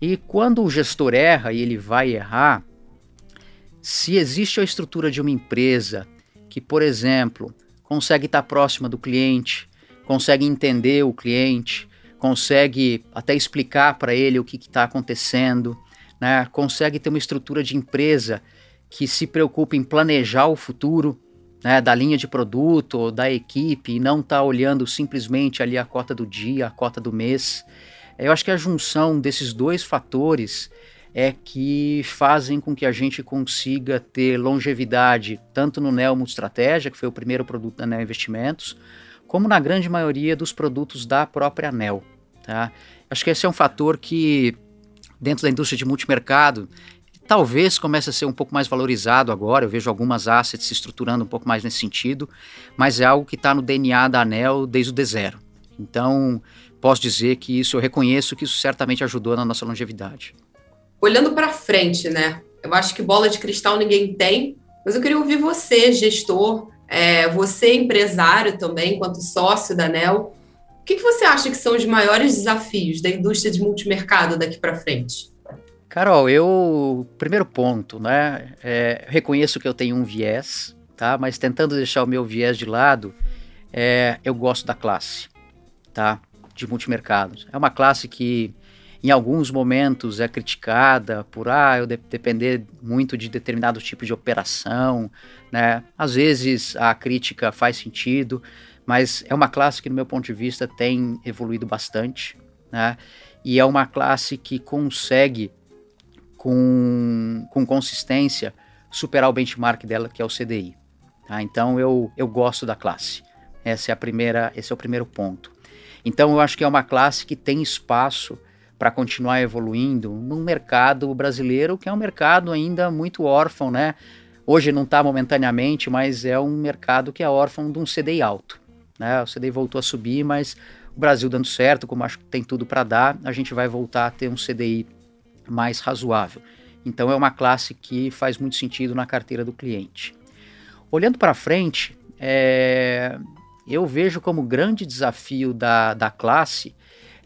E quando o gestor erra e ele vai errar, se existe a estrutura de uma empresa que, por exemplo, consegue estar próxima do cliente, consegue entender o cliente, consegue até explicar para ele o que está acontecendo, né? consegue ter uma estrutura de empresa que se preocupa em planejar o futuro, né, da linha de produto ou da equipe e não estar tá olhando simplesmente ali a cota do dia, a cota do mês. Eu acho que a junção desses dois fatores é que fazem com que a gente consiga ter longevidade tanto no Nelmo Estratégia, que foi o primeiro produto da Neo Investimentos, como na grande maioria dos produtos da própria Nel. Tá? Acho que esse é um fator que, dentro da indústria de multimercado, talvez comece a ser um pouco mais valorizado agora. Eu vejo algumas assets se estruturando um pouco mais nesse sentido, mas é algo que está no DNA da ANEL desde o D0. Então, posso dizer que isso, eu reconheço que isso certamente ajudou na nossa longevidade. Olhando para frente, né? Eu acho que bola de cristal ninguém tem, mas eu queria ouvir você, gestor, é, você empresário também, enquanto sócio da ANEL. O que, que você acha que são os maiores desafios da indústria de multimercado daqui para frente? Carol, eu. Primeiro ponto, né? É, reconheço que eu tenho um viés, tá? Mas tentando deixar o meu viés de lado, é, eu gosto da classe, tá? De multimercados. É uma classe que em alguns momentos é criticada por ah, eu de depender muito de determinado tipo de operação, né? Às vezes a crítica faz sentido, mas é uma classe que, no meu ponto de vista, tem evoluído bastante, né? E é uma classe que consegue com, com consistência superar o benchmark dela, que é o CDI. Tá? Então eu, eu gosto da classe. Essa é a primeira, esse é o primeiro ponto. Então eu acho que é uma classe que tem espaço para continuar evoluindo num mercado brasileiro que é um mercado ainda muito órfão, né? Hoje não está momentaneamente, mas é um mercado que é órfão de um CDI alto. Né? O CDI voltou a subir, mas o Brasil dando certo, como acho que tem tudo para dar, a gente vai voltar a ter um CDI mais razoável. Então é uma classe que faz muito sentido na carteira do cliente. Olhando para frente, é, eu vejo como grande desafio da, da classe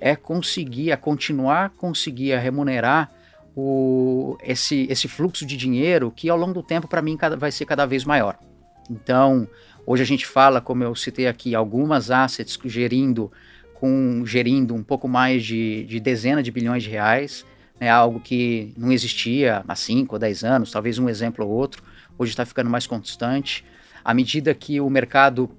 é conseguir, a continuar conseguir a remunerar o, esse, esse fluxo de dinheiro que ao longo do tempo para mim cada, vai ser cada vez maior. Então, hoje a gente fala, como eu citei aqui, algumas assets gerindo com gerindo um pouco mais de, de dezena de bilhões de reais, né, algo que não existia há 5 ou 10 anos, talvez um exemplo ou outro, hoje está ficando mais constante. À medida que o mercado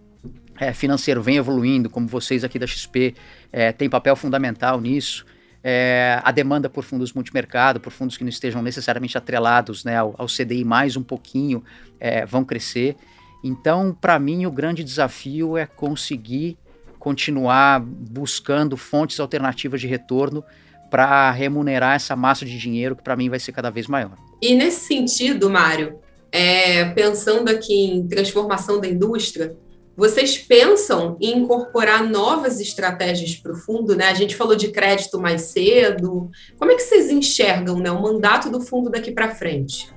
é, financeiro vem evoluindo, como vocês aqui da XP é, têm papel fundamental nisso, é, a demanda por fundos multimercado, por fundos que não estejam necessariamente atrelados né, ao, ao CDI mais um pouquinho, é, vão crescer. Então, para mim, o grande desafio é conseguir continuar buscando fontes alternativas de retorno para remunerar essa massa de dinheiro que para mim vai ser cada vez maior. E nesse sentido, Mário, é, pensando aqui em transformação da indústria, vocês pensam em incorporar novas estratégias para o fundo? Né? A gente falou de crédito mais cedo. Como é que vocês enxergam né, o mandato do fundo daqui para frente?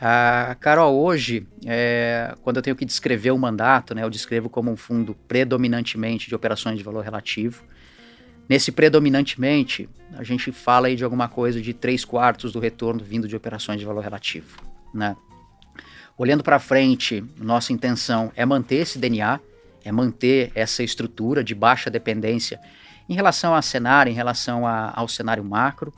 Ah, Carol, hoje, é, quando eu tenho que descrever o mandato, né, eu descrevo como um fundo predominantemente de operações de valor relativo. Nesse predominantemente, a gente fala aí de alguma coisa de 3 quartos do retorno vindo de operações de valor relativo. Né? Olhando para frente, nossa intenção é manter esse DNA, é manter essa estrutura de baixa dependência em relação a cenário, em relação a, ao cenário macro,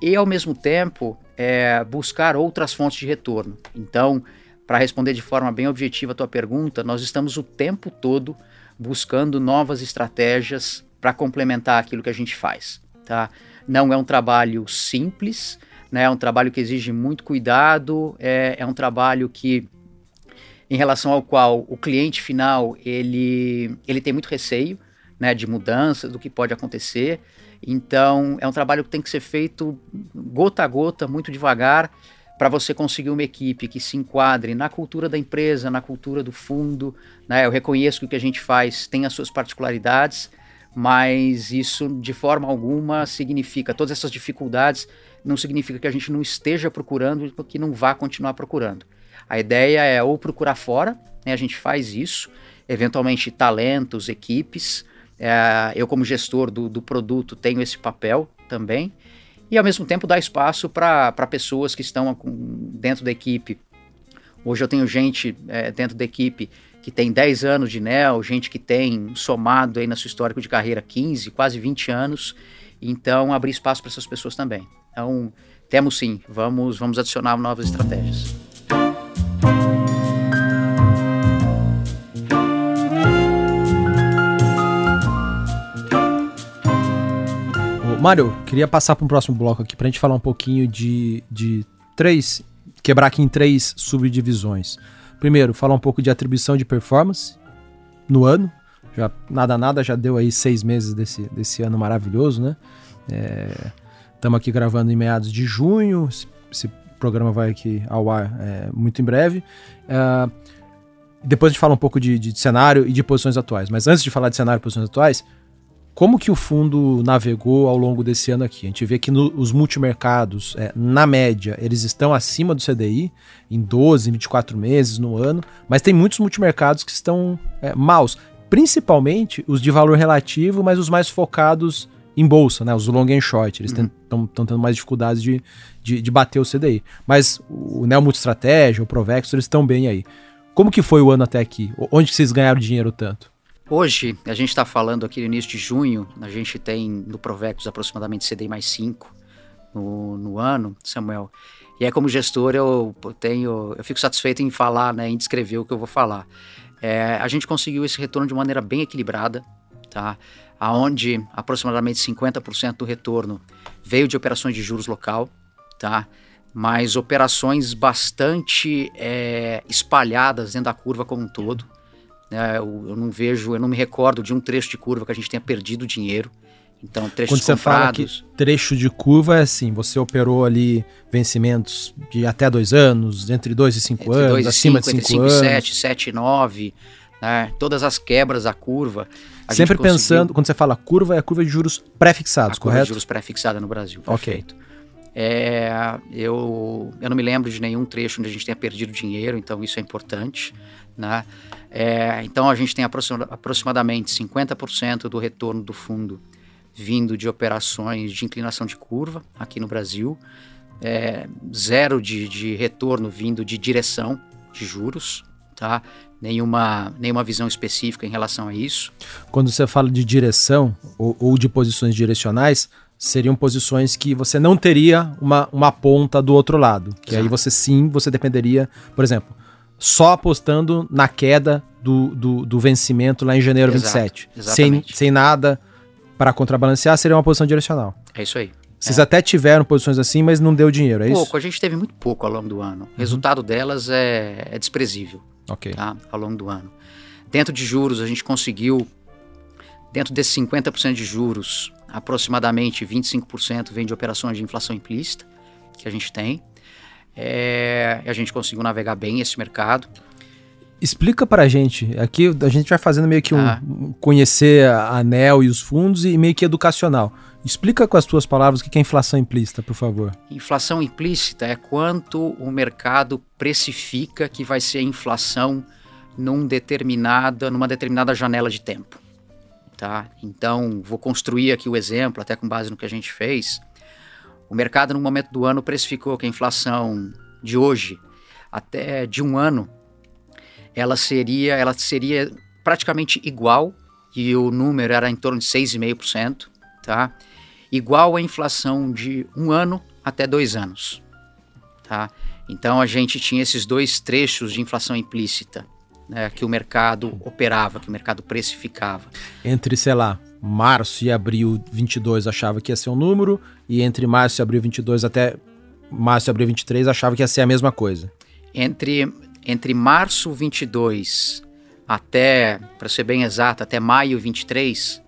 e ao mesmo tempo é, buscar outras fontes de retorno. Então, para responder de forma bem objetiva a tua pergunta, nós estamos o tempo todo buscando novas estratégias para complementar aquilo que a gente faz. Tá? Não é um trabalho simples, né? é um trabalho que exige muito cuidado, é, é um trabalho que, em relação ao qual o cliente final ele, ele tem muito receio né, de mudança, do que pode acontecer. Então, é um trabalho que tem que ser feito gota a gota, muito devagar, para você conseguir uma equipe que se enquadre na cultura da empresa, na cultura do fundo. Né? Eu reconheço que o que a gente faz tem as suas particularidades, mas isso de forma alguma significa, todas essas dificuldades não significa que a gente não esteja procurando, que não vá continuar procurando. A ideia é ou procurar fora, né, a gente faz isso, eventualmente talentos, equipes. É, eu, como gestor do, do produto, tenho esse papel também, e ao mesmo tempo dar espaço para pessoas que estão dentro da equipe. Hoje eu tenho gente é, dentro da equipe que tem 10 anos de NEL, gente que tem somado aí na sua histórico de carreira 15, quase 20 anos. Então, abrir espaço para essas pessoas também. Então, temos sim, vamos, vamos adicionar novas estratégias. Mário, queria passar para um próximo bloco aqui para a gente falar um pouquinho de, de três, quebrar aqui em três subdivisões. Primeiro, falar um pouco de atribuição de performance no ano. Já nada nada já deu aí seis meses desse, desse ano maravilhoso, né? Estamos aqui gravando em meados de junho. Esse, esse programa vai aqui ao ar é, muito em breve. É, depois a gente fala um pouco de, de, cenário e de posições atuais. Mas antes de falar de cenário e posições atuais, como que o fundo navegou ao longo desse ano aqui? A gente vê que no, os multimercados, é, na média, eles estão acima do CDI em 12, 24 meses no ano, mas tem muitos multimercados que estão é, maus, principalmente os de valor relativo, mas os mais focados em bolsa, né? Os long and short, eles estão uhum. tendo mais dificuldades de, de, de, bater o CDI. Mas o Neo Multistratégia, o Provex, eles estão bem aí. Como que foi o ano até aqui? Onde vocês ganharam dinheiro tanto? Hoje, a gente está falando aqui no início de junho, a gente tem no Provectus aproximadamente CDI mais 5 no, no ano, Samuel. E é como gestor eu tenho, eu fico satisfeito em falar, né, em descrever o que eu vou falar. É, a gente conseguiu esse retorno de maneira bem equilibrada, tá? Aonde aproximadamente 50% do retorno veio de operações de juros local, tá? Mas operações bastante é, espalhadas dentro da curva como um todo. É, eu, eu, não vejo, eu não me recordo de um trecho de curva que a gente tenha perdido dinheiro. Então, trechos Quando você comprados... fala que trecho de curva é assim, você operou ali vencimentos de até dois anos, entre dois e cinco entre anos, dois acima cinco, de cinco, anos. Entre 5 e 7, 7 e 9, né? todas as quebras da curva. Sempre pensando, conseguiu... quando você fala curva, é a curva de juros pré-fixados, correto? Curva de juros pré-fixada no Brasil, perfeito. Okay. É, eu, eu não me lembro de nenhum trecho onde a gente tenha perdido dinheiro, então isso é importante. Né? É, então a gente tem aproximadamente 50% do retorno do fundo vindo de operações de inclinação de curva aqui no Brasil, é, zero de, de retorno vindo de direção de juros, tá? Nenhuma, nenhuma visão específica em relação a isso. Quando você fala de direção ou, ou de posições direcionais, seriam posições que você não teria uma, uma ponta do outro lado. Que Exato. aí você sim, você dependeria, por exemplo, só apostando na queda do, do, do vencimento lá em janeiro Exato, 27. Sem, sem nada para contrabalancear, seria uma posição direcional. É isso aí. Vocês é. até tiveram posições assim, mas não deu dinheiro, é pouco, isso? Pouco, a gente teve muito pouco ao longo do ano. O uhum. resultado delas é, é desprezível Ok. tá? ao longo do ano. Dentro de juros, a gente conseguiu, dentro desses 50% de juros, aproximadamente 25% vem de operações de inflação implícita que a gente tem. É, a gente conseguiu navegar bem esse mercado. Explica para a gente. Aqui a gente vai fazendo meio que um ah. conhecer a ANEL e os fundos e meio que educacional. Explica com as tuas palavras o que é inflação implícita, por favor. Inflação implícita é quanto o mercado precifica que vai ser a inflação num determinada, numa determinada janela de tempo. Tá? Então, vou construir aqui o exemplo, até com base no que a gente fez. O mercado, no momento do ano, precificou que a inflação de hoje, até de um ano, ela seria, ela seria praticamente igual, e o número era em torno de 6,5%, tá? Igual à inflação de um ano até dois anos, tá? Então a gente tinha esses dois trechos de inflação implícita, né, que o mercado operava, que o mercado precificava. Entre, sei lá, março e abril 22 achava que ia ser um número, e entre março e abril 22 até março e abril 23 achava que ia ser a mesma coisa. Entre, entre março 22 até, para ser bem exato, até maio 23,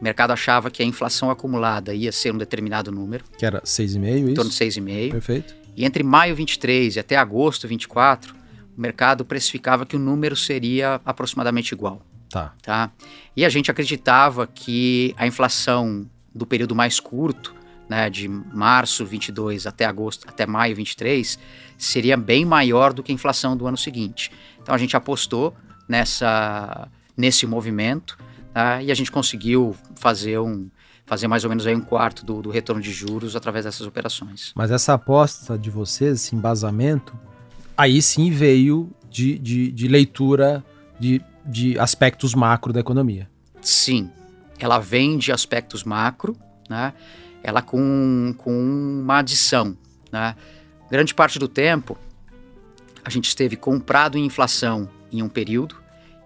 o mercado achava que a inflação acumulada ia ser um determinado número. Que era 6,5, isso? Em torno de 6,5. Perfeito. E entre maio 23 e até agosto 24, o mercado precificava que o número seria aproximadamente igual. Tá. tá? E a gente acreditava que a inflação do período mais curto, né, de março 22 até agosto, até maio 23, seria bem maior do que a inflação do ano seguinte. Então a gente apostou nessa nesse movimento tá? e a gente conseguiu fazer um fazer mais ou menos aí um quarto do, do retorno de juros através dessas operações. Mas essa aposta de vocês, esse embasamento, aí sim veio de, de, de leitura de de aspectos macro da economia. Sim, ela vem de aspectos macro, né? ela com, com uma adição. Né? Grande parte do tempo, a gente esteve comprado em inflação em um período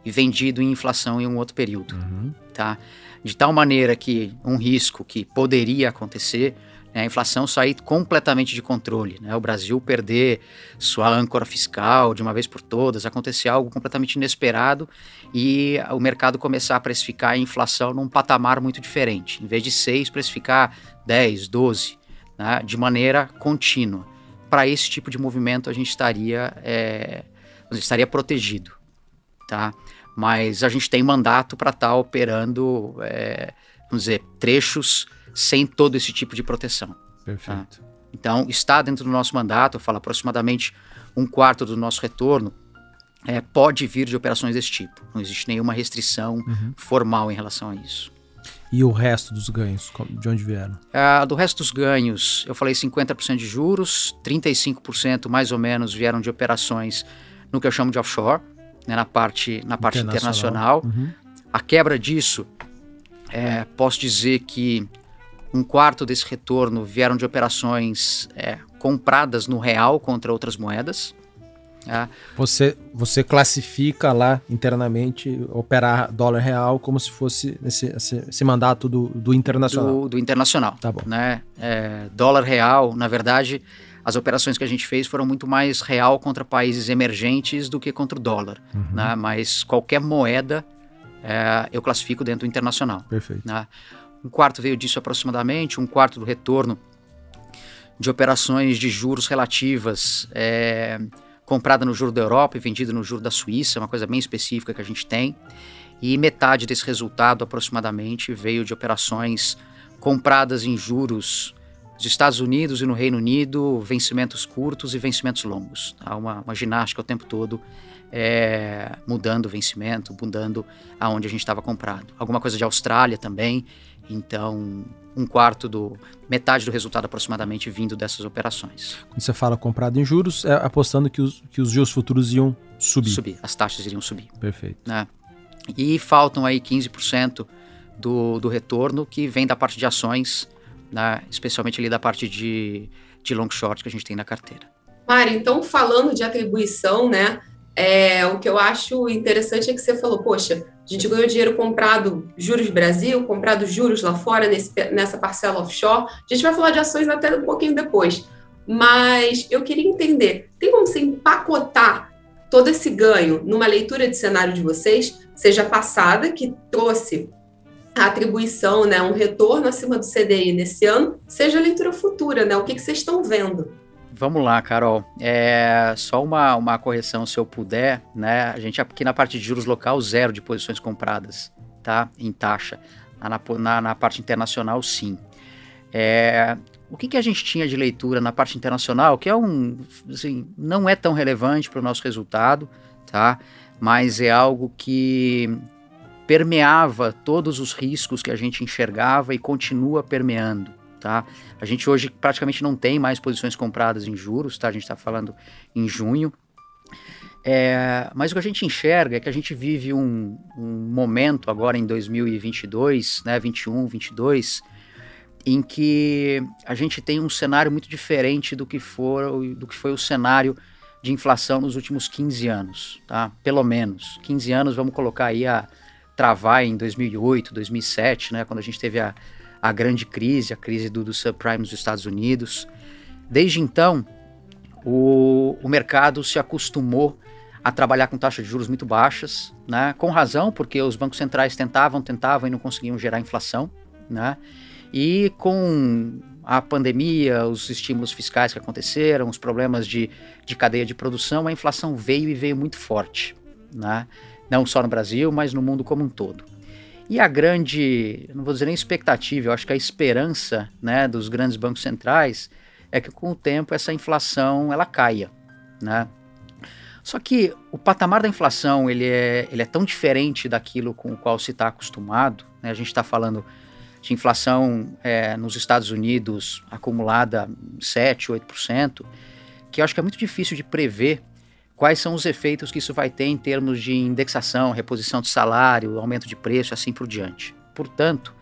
e vendido em inflação em um outro período. Uhum. Tá? De tal maneira que um risco que poderia acontecer né, a inflação sair completamente de controle, né, o Brasil perder sua âncora fiscal de uma vez por todas, acontecer algo completamente inesperado e o mercado começar a precificar a inflação num patamar muito diferente. Em vez de 6, precificar 10, 12, né, de maneira contínua. Para esse tipo de movimento a gente estaria, é, estaria protegido. Tá? Mas a gente tem mandato para estar tá operando, é, vamos dizer, trechos sem todo esse tipo de proteção. Perfeito. Tá? Então, está dentro do nosso mandato, eu falo aproximadamente um quarto do nosso retorno, é, pode vir de operações desse tipo. Não existe nenhuma restrição uhum. formal em relação a isso. E o resto dos ganhos, de onde vieram? É, do resto dos ganhos, eu falei 50% de juros, 35% mais ou menos vieram de operações no que eu chamo de offshore, né, na parte, na parte internacional. internacional. Uhum. A quebra disso, é, posso dizer que um quarto desse retorno vieram de operações é, compradas no real contra outras moedas. É. Você, você classifica lá internamente operar dólar real como se fosse esse, esse, esse mandato do, do internacional. Do, do, internacional. Tá bom. Né? É, dólar real, na verdade, as operações que a gente fez foram muito mais real contra países emergentes do que contra o dólar. Uhum. Né? Mas qualquer moeda é, eu classifico dentro do internacional. Perfeito. Né? Um quarto veio disso aproximadamente, um quarto do retorno de operações de juros relativas é, comprada no juro da Europa e vendida no juro da Suíça, uma coisa bem específica que a gente tem. E metade desse resultado, aproximadamente, veio de operações compradas em juros Nos Estados Unidos e no Reino Unido, vencimentos curtos e vencimentos longos. Há uma, uma ginástica o tempo todo é, mudando o vencimento, mudando aonde a gente estava comprado. Alguma coisa de Austrália também. Então, um quarto do. metade do resultado aproximadamente vindo dessas operações. Quando você fala comprado em juros, é apostando que os, que os juros futuros iam subir. Subir, as taxas iriam subir. Perfeito. Né? E faltam aí 15% do, do retorno que vem da parte de ações, né? especialmente ali da parte de, de long short que a gente tem na carteira. Mário, então falando de atribuição, né? É, o que eu acho interessante é que você falou, poxa, a gente ganhou dinheiro comprado juros Brasil, comprado juros lá fora nesse, nessa parcela offshore. A gente vai falar de ações até um pouquinho depois. Mas eu queria entender, tem como você empacotar todo esse ganho numa leitura de cenário de vocês, seja passada, que trouxe a atribuição, né, um retorno acima do CDI nesse ano, seja a leitura futura, né, o que, que vocês estão vendo? Vamos lá, Carol. É, só uma, uma correção, se eu puder, né? A gente aqui na parte de juros local, zero de posições compradas, tá? Em taxa. Na, na, na parte internacional, sim. É, o que, que a gente tinha de leitura na parte internacional, que é um, assim, não é tão relevante para o nosso resultado, tá? Mas é algo que permeava todos os riscos que a gente enxergava e continua permeando. Tá? A gente hoje praticamente não tem mais posições compradas em juros, tá? A gente está falando em junho. É, mas o que a gente enxerga é que a gente vive um, um momento agora em 2022, né, 21, 22, em que a gente tem um cenário muito diferente do que, for, do que foi o cenário de inflação nos últimos 15 anos, tá? Pelo menos. 15 anos, vamos colocar aí a travar em 2008, 2007, né, quando a gente teve a, a grande crise, a crise do, do subprime nos Estados Unidos. Desde então, o, o mercado se acostumou a trabalhar com taxas de juros muito baixas, né? com razão, porque os bancos centrais tentavam, tentavam e não conseguiam gerar inflação. Né? E com a pandemia, os estímulos fiscais que aconteceram, os problemas de, de cadeia de produção, a inflação veio e veio muito forte. Né? Não só no Brasil, mas no mundo como um todo. E a grande, não vou dizer nem expectativa, eu acho que a esperança né, dos grandes bancos centrais é que com o tempo essa inflação ela caia. Né? Só que o patamar da inflação ele é, ele é tão diferente daquilo com o qual se está acostumado. Né? A gente está falando de inflação é, nos Estados Unidos acumulada 7, 8%, que eu acho que é muito difícil de prever quais são os efeitos que isso vai ter em termos de indexação, reposição de salário, aumento de preço, assim por diante. Portanto,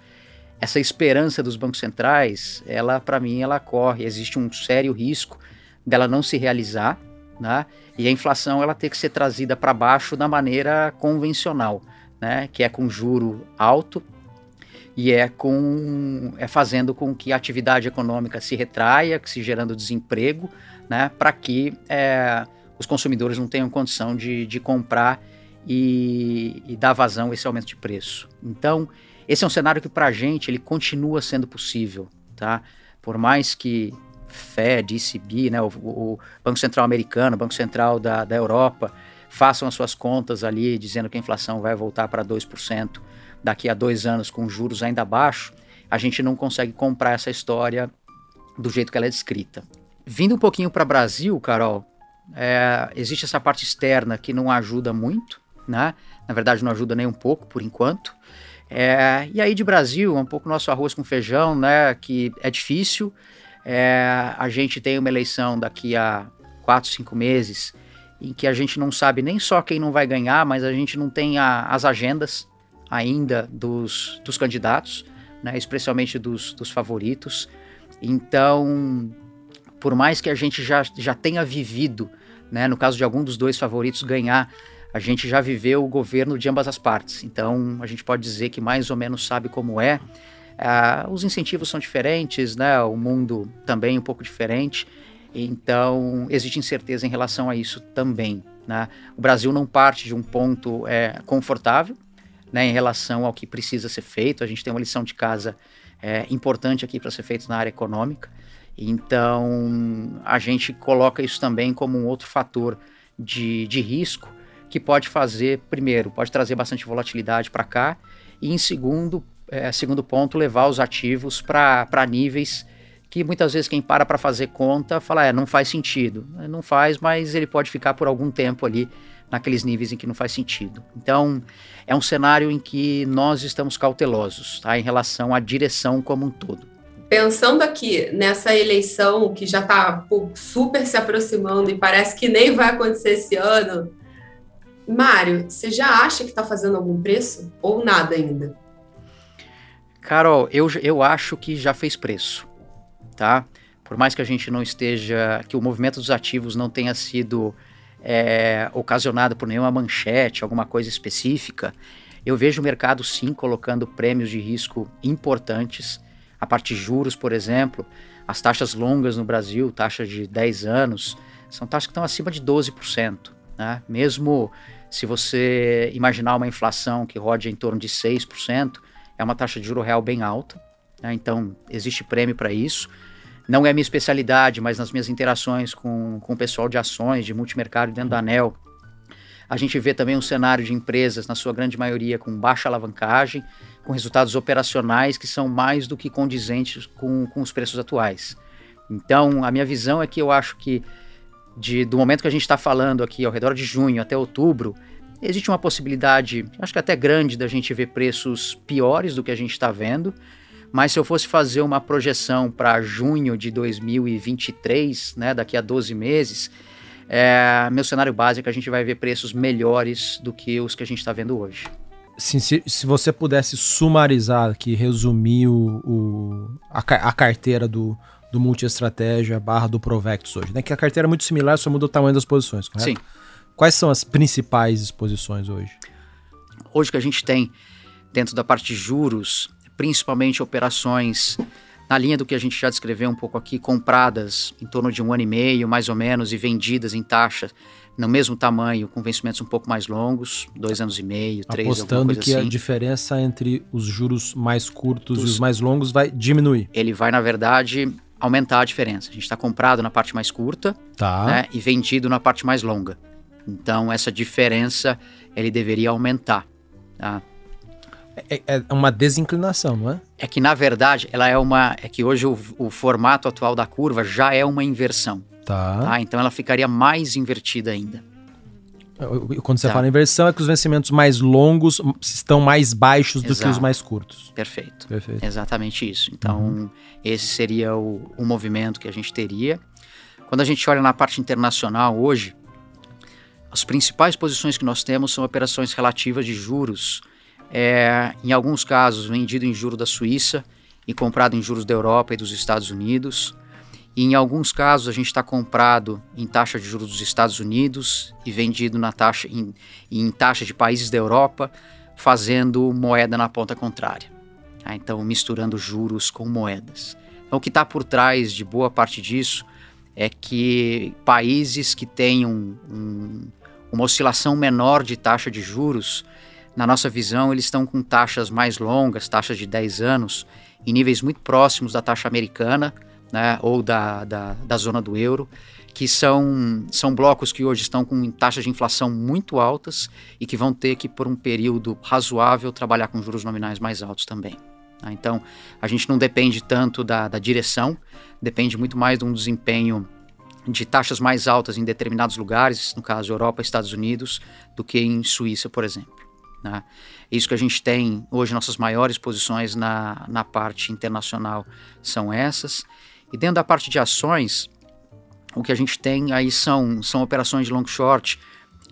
essa esperança dos bancos centrais, ela para mim ela corre, existe um sério risco dela não se realizar, né? E a inflação ela ter que ser trazida para baixo da maneira convencional, né? Que é com juro alto e é com é fazendo com que a atividade econômica se retraia, que se gerando desemprego, né? Para que é, os consumidores não tenham condição de, de comprar e, e dar vazão a esse aumento de preço. Então, esse é um cenário que para a gente ele continua sendo possível, tá? Por mais que Fed, ECB, né, o, o Banco Central americano, Banco Central da, da Europa façam as suas contas ali dizendo que a inflação vai voltar para 2% daqui a dois anos com juros ainda baixos, a gente não consegue comprar essa história do jeito que ela é descrita. Vindo um pouquinho para o Brasil, Carol, é, existe essa parte externa que não ajuda muito, né? Na verdade, não ajuda nem um pouco, por enquanto. É, e aí de Brasil, um pouco nosso arroz com feijão, né? Que é difícil. É, a gente tem uma eleição daqui a quatro, cinco meses, em que a gente não sabe nem só quem não vai ganhar, mas a gente não tem a, as agendas ainda dos, dos candidatos, né? Especialmente dos, dos favoritos. Então, por mais que a gente já, já tenha vivido, né, no caso de algum dos dois favoritos ganhar, a gente já viveu o governo de ambas as partes. Então a gente pode dizer que mais ou menos sabe como é. Uh, os incentivos são diferentes, né? O mundo também um pouco diferente. Então existe incerteza em relação a isso também. Né? O Brasil não parte de um ponto é, confortável né, em relação ao que precisa ser feito. A gente tem uma lição de casa é, importante aqui para ser feita na área econômica. Então, a gente coloca isso também como um outro fator de, de risco que pode fazer, primeiro, pode trazer bastante volatilidade para cá, e em segundo, é, segundo ponto, levar os ativos para níveis que muitas vezes quem para para fazer conta fala, é, não faz sentido. Não faz, mas ele pode ficar por algum tempo ali naqueles níveis em que não faz sentido. Então, é um cenário em que nós estamos cautelosos tá, em relação à direção como um todo. Pensando aqui nessa eleição que já está super se aproximando e parece que nem vai acontecer esse ano, Mário, você já acha que está fazendo algum preço ou nada ainda? Carol, eu, eu acho que já fez preço, tá? Por mais que a gente não esteja, que o movimento dos ativos não tenha sido é, ocasionado por nenhuma manchete, alguma coisa específica, eu vejo o mercado sim colocando prêmios de risco importantes, a parte de juros, por exemplo, as taxas longas no Brasil, taxas de 10 anos, são taxas que estão acima de 12%. Né? Mesmo se você imaginar uma inflação que rode em torno de 6%, é uma taxa de juro real bem alta. Né? Então, existe prêmio para isso. Não é minha especialidade, mas nas minhas interações com, com o pessoal de ações, de multimercado dentro da ANEL, a gente vê também um cenário de empresas, na sua grande maioria, com baixa alavancagem, com resultados operacionais que são mais do que condizentes com, com os preços atuais. Então, a minha visão é que eu acho que de, do momento que a gente está falando aqui, ao redor de junho até outubro, existe uma possibilidade, acho que até grande, da gente ver preços piores do que a gente está vendo. Mas se eu fosse fazer uma projeção para junho de 2023, né, daqui a 12 meses, é, meu cenário básico é que a gente vai ver preços melhores do que os que a gente está vendo hoje. Sim, se, se você pudesse sumarizar aqui, resumir o, o a, a, carteira do, do multi-estratégia barra do Provectus hoje, né? Que a carteira é muito similar, só muda o tamanho das posições, correto? Sim. Quais são as principais exposições hoje? Hoje que a gente tem dentro da parte de juros, principalmente operações na linha do que a gente já descreveu um pouco aqui, compradas em torno de um ano e meio, mais ou menos, e vendidas em taxa no mesmo tamanho, com vencimentos um pouco mais longos, dois anos e meio, três, Apostando que assim. a diferença entre os juros mais curtos Dos... e os mais longos vai diminuir. Ele vai, na verdade, aumentar a diferença. A gente está comprado na parte mais curta tá. né, e vendido na parte mais longa. Então, essa diferença ele deveria aumentar. Tá? É, é, uma desinclinação, não é? É que, na verdade, ela é uma. É que hoje o, o formato atual da curva já é uma inversão. Tá. tá? Então ela ficaria mais invertida ainda. Quando você tá. fala inversão, é que os vencimentos mais longos estão mais baixos Exato. do que os mais curtos. Perfeito. Perfeito. Exatamente isso. Então, uhum. esse seria o, o movimento que a gente teria. Quando a gente olha na parte internacional hoje, as principais posições que nós temos são operações relativas de juros é, em alguns casos, vendido em juro da Suíça e comprado em juros da Europa e dos Estados Unidos. E em alguns casos, a gente está comprado em taxa de juros dos Estados Unidos e vendido na taxa, em, em taxa de países da Europa, fazendo moeda na ponta contrária. Tá? Então, misturando juros com moedas. Então, o que está por trás de boa parte disso é que países que tenham um, uma oscilação menor de taxa de juros na nossa visão, eles estão com taxas mais longas, taxas de 10 anos, em níveis muito próximos da taxa americana né, ou da, da, da zona do euro, que são, são blocos que hoje estão com taxas de inflação muito altas e que vão ter que, por um período razoável, trabalhar com juros nominais mais altos também. Tá? Então, a gente não depende tanto da, da direção, depende muito mais de um desempenho de taxas mais altas em determinados lugares, no caso Europa Estados Unidos, do que em Suíça, por exemplo. Né? Isso que a gente tem hoje, nossas maiores posições na, na parte internacional são essas. E dentro da parte de ações, o que a gente tem aí são, são operações de long short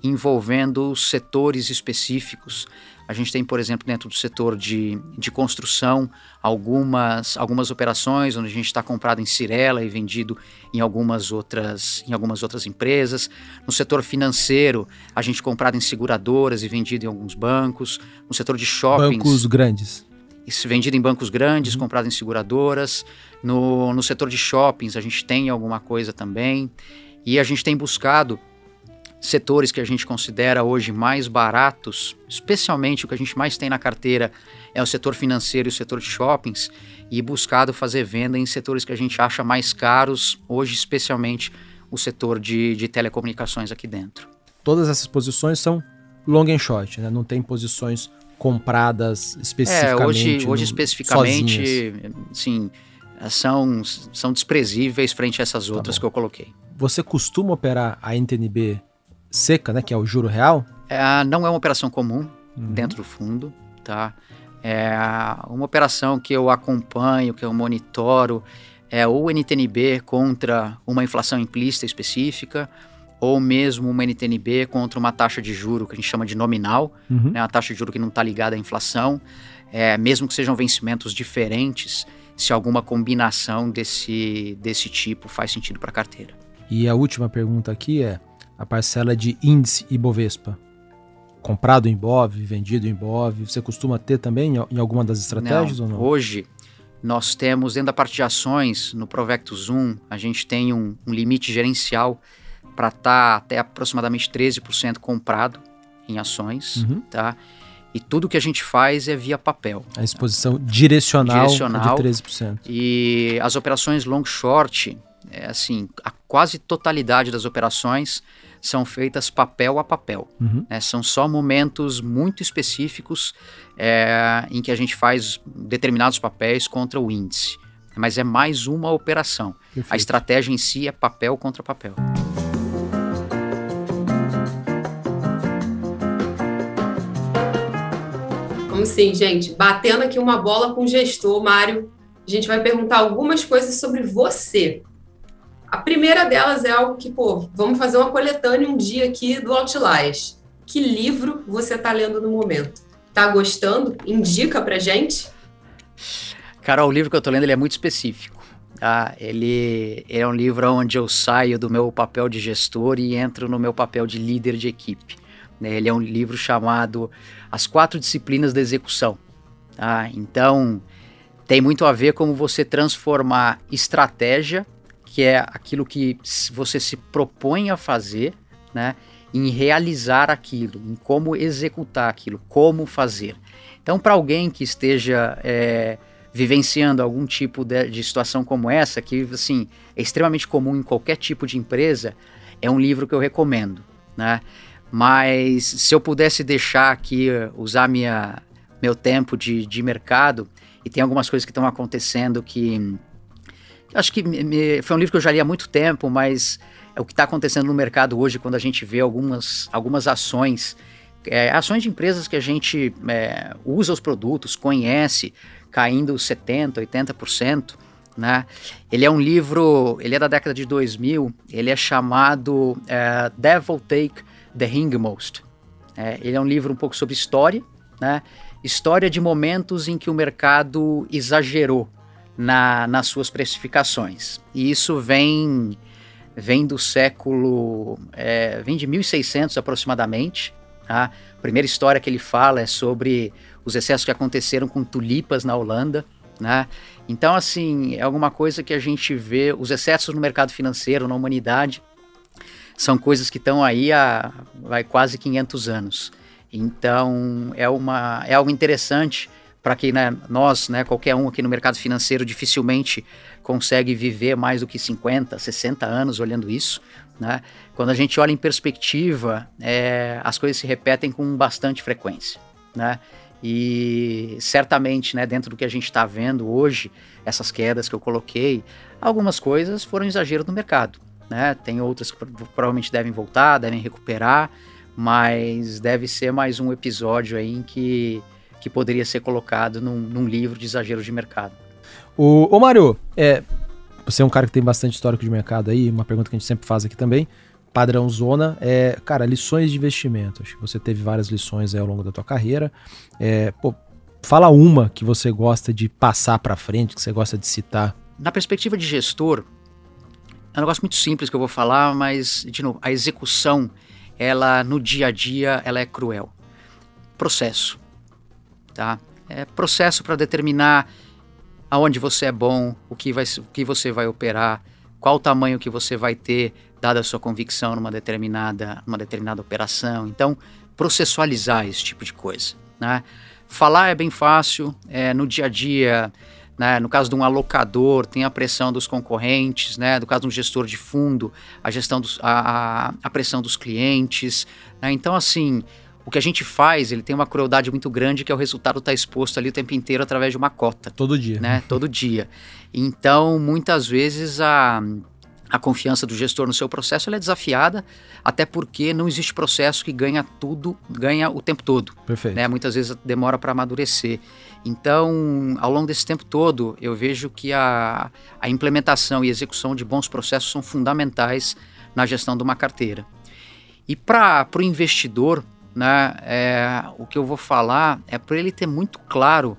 envolvendo setores específicos. A gente tem, por exemplo, dentro do setor de, de construção, algumas, algumas operações onde a gente está comprado em Cirela e vendido em algumas, outras, em algumas outras empresas. No setor financeiro, a gente comprado em seguradoras e vendido em alguns bancos. No setor de shoppings. Bancos grandes. Isso, vendido em bancos grandes, uhum. comprado em seguradoras. No, no setor de shoppings, a gente tem alguma coisa também. E a gente tem buscado setores que a gente considera hoje mais baratos, especialmente o que a gente mais tem na carteira é o setor financeiro e o setor de shoppings, e buscado fazer venda em setores que a gente acha mais caros, hoje especialmente o setor de, de telecomunicações aqui dentro. Todas essas posições são long and short, né? não tem posições compradas especificamente. É, hoje, hoje especificamente, sim, são, são desprezíveis frente a essas tá outras tá que eu coloquei. Você costuma operar a NTNB seca, né, que é o juro real? É, não é uma operação comum uhum. dentro do fundo, tá? É uma operação que eu acompanho, que eu monitoro, é o NTNB contra uma inflação implícita específica, ou mesmo uma NTNB contra uma taxa de juro que a gente chama de nominal, uhum. né, uma taxa de juro que não está ligada à inflação, é, mesmo que sejam vencimentos diferentes, se alguma combinação desse, desse tipo faz sentido para a carteira. E a última pergunta aqui é a parcela de índice Ibovespa comprado em BOV, vendido em BOV, você costuma ter também em alguma das estratégias não, ou não? Hoje, nós temos dentro da parte de ações, no Provectus 1, a gente tem um, um limite gerencial para estar tá até aproximadamente 13% comprado em ações, uhum. tá? E tudo que a gente faz é via papel. A exposição direcional, direcional é de 13%. E as operações long short, é assim, a quase totalidade das operações são feitas papel a papel. Uhum. Né? São só momentos muito específicos é, em que a gente faz determinados papéis contra o índice. Mas é mais uma operação. Perfeito. A estratégia em si é papel contra papel. Como sim, gente? Batendo aqui uma bola com o gestor, Mário. A gente vai perguntar algumas coisas sobre você. A primeira delas é algo que, pô, vamos fazer uma coletânea um dia aqui do Outliers. Que livro você está lendo no momento? Tá gostando? Indica pra gente? Cara, o livro que eu tô lendo é muito específico. Tá? Ele, ele é um livro onde eu saio do meu papel de gestor e entro no meu papel de líder de equipe. Né? Ele é um livro chamado As Quatro Disciplinas da Execução. Tá? Então, tem muito a ver como você transformar estratégia que é aquilo que você se propõe a fazer, né? Em realizar aquilo, em como executar aquilo, como fazer. Então, para alguém que esteja é, vivenciando algum tipo de, de, situação como essa, que assim é extremamente comum em qualquer tipo de empresa, é um livro que eu recomendo, né? Mas se eu pudesse deixar aqui usar minha meu tempo de, de mercado e tem algumas coisas que estão acontecendo que acho que me, foi um livro que eu já li há muito tempo, mas é o que está acontecendo no mercado hoje quando a gente vê algumas, algumas ações, é, ações de empresas que a gente é, usa os produtos, conhece, caindo 70%, 80%. Né? Ele é um livro, ele é da década de 2000, ele é chamado é, Devil Take the Hingmost. É, ele é um livro um pouco sobre história, né? história de momentos em que o mercado exagerou na, nas suas precificações. E isso vem, vem do século. É, vem de 1600 aproximadamente. Tá? A primeira história que ele fala é sobre os excessos que aconteceram com tulipas na Holanda. Né? Então, assim, é alguma coisa que a gente vê, os excessos no mercado financeiro, na humanidade, são coisas que estão aí há vai, quase 500 anos. Então, é, uma, é algo interessante para que né, nós, né, qualquer um aqui no mercado financeiro, dificilmente consegue viver mais do que 50, 60 anos olhando isso. Né? Quando a gente olha em perspectiva, é, as coisas se repetem com bastante frequência. Né? E certamente, né, dentro do que a gente está vendo hoje, essas quedas que eu coloquei, algumas coisas foram exagero do mercado. Né? Tem outras que provavelmente devem voltar, devem recuperar, mas deve ser mais um episódio aí em que que poderia ser colocado num, num livro de exagero de mercado. O, o Mário, é, você é um cara que tem bastante histórico de mercado aí, uma pergunta que a gente sempre faz aqui também, padrão zona, é, cara, lições de investimento. Acho que você teve várias lições ao longo da tua carreira. É, pô, fala uma que você gosta de passar para frente, que você gosta de citar. Na perspectiva de gestor, é um negócio muito simples que eu vou falar, mas, de novo, a execução, ela no dia a dia, ela é cruel. Processo tá? É processo para determinar aonde você é bom, o que, vai, o que você vai operar, qual o tamanho que você vai ter, dada a sua convicção numa determinada, numa determinada operação. Então, processualizar esse tipo de coisa, né? Falar é bem fácil, é, no dia a dia, né, no caso de um alocador, tem a pressão dos concorrentes, né, no caso de um gestor de fundo, a gestão dos, a, a pressão dos clientes. Né, então, assim, o que a gente faz, ele tem uma crueldade muito grande, que é o resultado estar tá exposto ali o tempo inteiro através de uma cota. Todo dia. Né? Todo dia. Então, muitas vezes a, a confiança do gestor no seu processo é desafiada, até porque não existe processo que ganha tudo, ganha o tempo todo. Perfeito. Né? Muitas vezes demora para amadurecer. Então, ao longo desse tempo todo, eu vejo que a, a implementação e execução de bons processos são fundamentais na gestão de uma carteira. E para o investidor, né, é, o que eu vou falar é para ele ter muito claro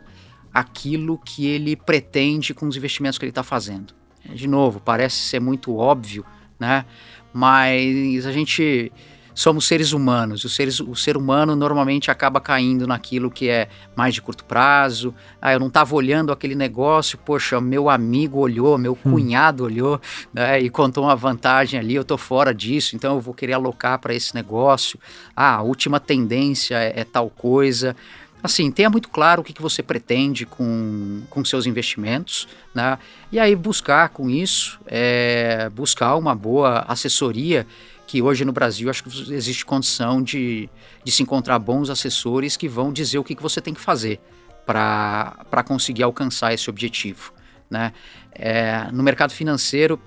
aquilo que ele pretende com os investimentos que ele está fazendo. De novo, parece ser muito óbvio, né? Mas a gente somos seres humanos. O, seres, o ser humano normalmente acaba caindo naquilo que é mais de curto prazo. Ah, eu não estava olhando aquele negócio, poxa, meu amigo olhou, meu hum. cunhado olhou né, e contou uma vantagem ali, eu estou fora disso, então eu vou querer alocar para esse negócio. Ah, a última tendência é, é tal coisa assim, tenha muito claro o que, que você pretende com, com seus investimentos, né? E aí buscar com isso, é, buscar uma boa assessoria que hoje no Brasil acho que existe condição de, de se encontrar bons assessores que vão dizer o que, que você tem que fazer para conseguir alcançar esse objetivo. Né? É, no mercado financeiro,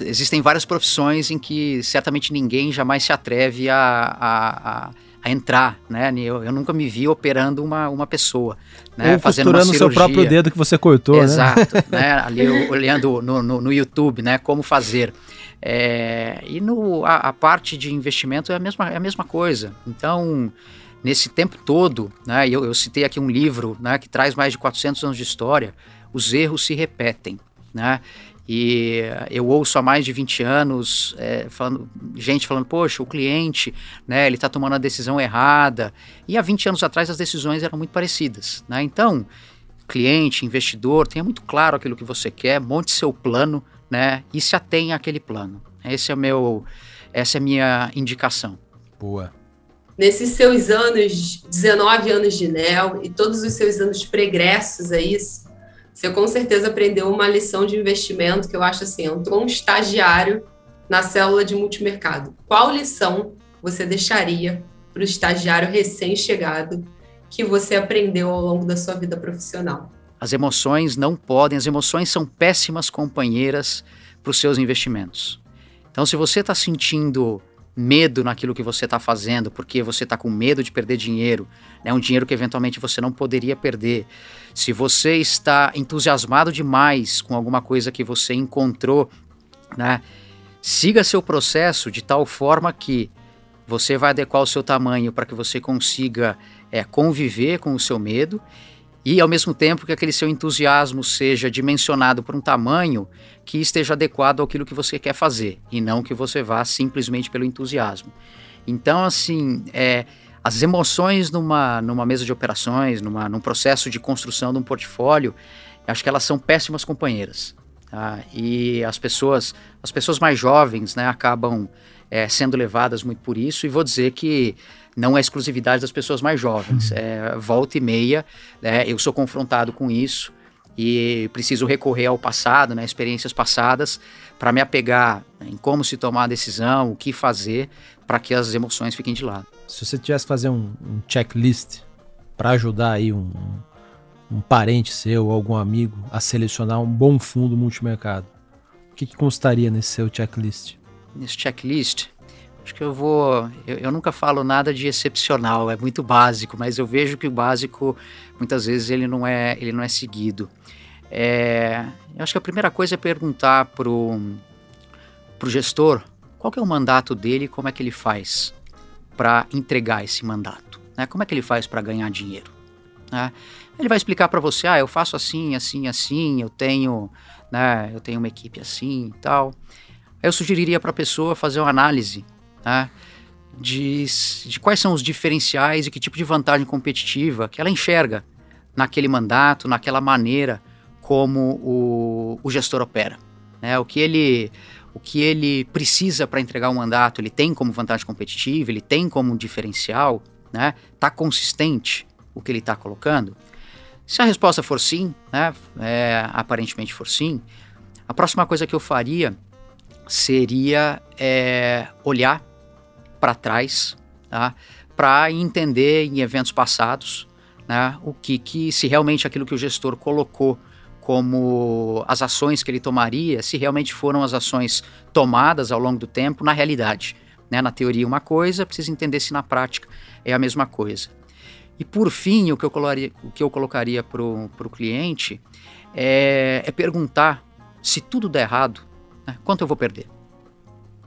existem várias profissões em que certamente ninguém jamais se atreve a, a, a, a entrar, né? Eu, eu, nunca me vi operando uma, uma pessoa, né? Ou Fazendo costurando o seu próprio dedo que você cortou, né? Exato, né? né? Ali olhando no, no, no, YouTube, né? Como fazer. É, e no, a, a, parte de investimento é a mesma, é a mesma coisa. Então, nesse tempo todo, né, eu, eu citei aqui um livro né, que traz mais de 400 anos de história, os erros se repetem. Né? E eu ouço há mais de 20 anos é, falando, gente falando, poxa, o cliente, né, ele está tomando a decisão errada. E há 20 anos atrás as decisões eram muito parecidas. Né? Então, cliente, investidor, tenha muito claro aquilo que você quer, monte seu plano, né? E se atenha àquele plano. Esse é o meu, essa é a minha indicação. Boa. Nesses seus anos, 19 anos de NEL e todos os seus anos pregressos a isso, você com certeza aprendeu uma lição de investimento que eu acho assim, entrou um estagiário na célula de multimercado. Qual lição você deixaria para o estagiário recém-chegado que você aprendeu ao longo da sua vida profissional? As emoções não podem, as emoções são péssimas companheiras para os seus investimentos. Então, se você está sentindo medo naquilo que você está fazendo, porque você está com medo de perder dinheiro, né, um dinheiro que eventualmente você não poderia perder, se você está entusiasmado demais com alguma coisa que você encontrou, né, siga seu processo de tal forma que você vai adequar o seu tamanho para que você consiga é, conviver com o seu medo e ao mesmo tempo que aquele seu entusiasmo seja dimensionado por um tamanho que esteja adequado àquilo que você quer fazer e não que você vá simplesmente pelo entusiasmo. Então, assim, é, as emoções numa, numa mesa de operações, numa, num processo de construção de um portfólio, acho que elas são péssimas companheiras. Tá? E as pessoas, as pessoas mais jovens, né, acabam é, sendo levadas muito por isso. E vou dizer que não é exclusividade das pessoas mais jovens. Uhum. É, volta e meia, né, eu sou confrontado com isso e preciso recorrer ao passado, né, experiências passadas, para me apegar em como se tomar a decisão, o que fazer, para que as emoções fiquem de lado. Se você tivesse que fazer um, um checklist para ajudar aí um, um parente seu, algum amigo, a selecionar um bom fundo multimercado, o que, que constaria nesse seu checklist? Nesse checklist, Acho que eu vou. Eu, eu, nunca falo nada de excepcional, é muito básico, mas eu vejo que o básico muitas vezes ele não é, ele não é seguido. É, eu acho que a primeira coisa é perguntar pro, pro gestor qual é o mandato dele como é que ele faz para entregar esse mandato. Né? Como é que ele faz para ganhar dinheiro? Né? Ele vai explicar para você, ah, eu faço assim, assim, assim, eu tenho, né, eu tenho uma equipe assim e tal. Eu sugeriria para a pessoa fazer uma análise né, de, de quais são os diferenciais e que tipo de vantagem competitiva que ela enxerga naquele mandato, naquela maneira como o, o gestor opera. Né? O, que ele, o que ele precisa para entregar um mandato, ele tem como vantagem competitiva, ele tem como diferencial, está né? Tá consistente o que ele está colocando? Se a resposta for sim, né, é, aparentemente for sim, a próxima coisa que eu faria seria é, olhar para trás, tá? para entender em eventos passados né, o que, que, se realmente aquilo que o gestor colocou como as ações que ele tomaria, se realmente foram as ações tomadas ao longo do tempo na realidade. Né? Na teoria uma coisa, precisa entender se na prática é a mesma coisa. E por fim, o que eu colocaria, o que eu colocaria para o cliente é, é, perguntar se tudo der errado, né, quanto eu vou perder?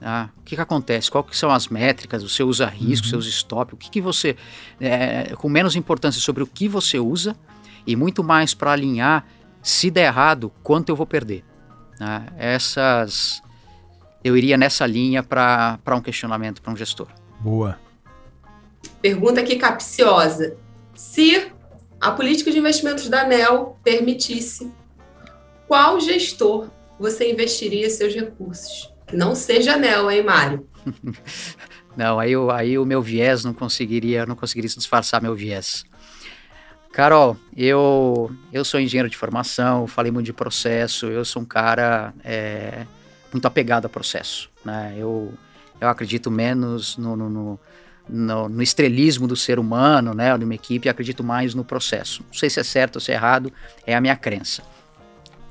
Ah, o que, que acontece? Quais são as métricas? Você usa risco, uhum. seus stop? O que, que você. É, com menos importância sobre o que você usa e muito mais para alinhar se der errado, quanto eu vou perder? Né? Essas. Eu iria nessa linha para um questionamento para um gestor. Boa. Pergunta aqui capciosa. Se a política de investimentos da ANEL permitisse, qual gestor você investiria seus recursos? Não seja ANEL, hein, Mário? não, aí, aí o meu viés não conseguiria, não conseguiria disfarçar meu viés. Carol, eu, eu sou engenheiro de formação, falei muito de processo, eu sou um cara é, muito apegado a processo. Né? Eu, eu acredito menos no, no, no, no, no estrelismo do ser humano, né, de uma equipe, acredito mais no processo. Não sei se é certo ou se é errado, é a minha crença.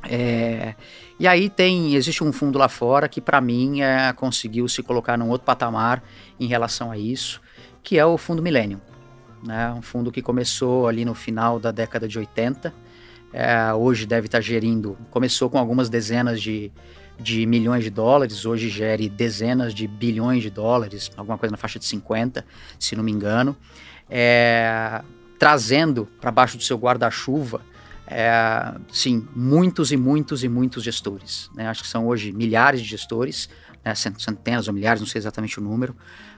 É, e aí tem, existe um fundo lá fora que para mim é, conseguiu se colocar num outro patamar em relação a isso, que é o Fundo Millennium né? Um fundo que começou ali no final da década de 80, é, hoje deve estar gerindo, começou com algumas dezenas de, de milhões de dólares, hoje gere dezenas de bilhões de dólares, alguma coisa na faixa de 50, se não me engano, é, trazendo para baixo do seu guarda-chuva é, sim, muitos e muitos e muitos gestores. Né? Acho que são hoje milhares de gestores, né? centenas ou milhares, não sei exatamente o número,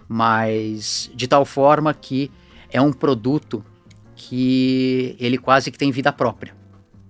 mas de tal forma que é um produto que ele quase que tem vida própria.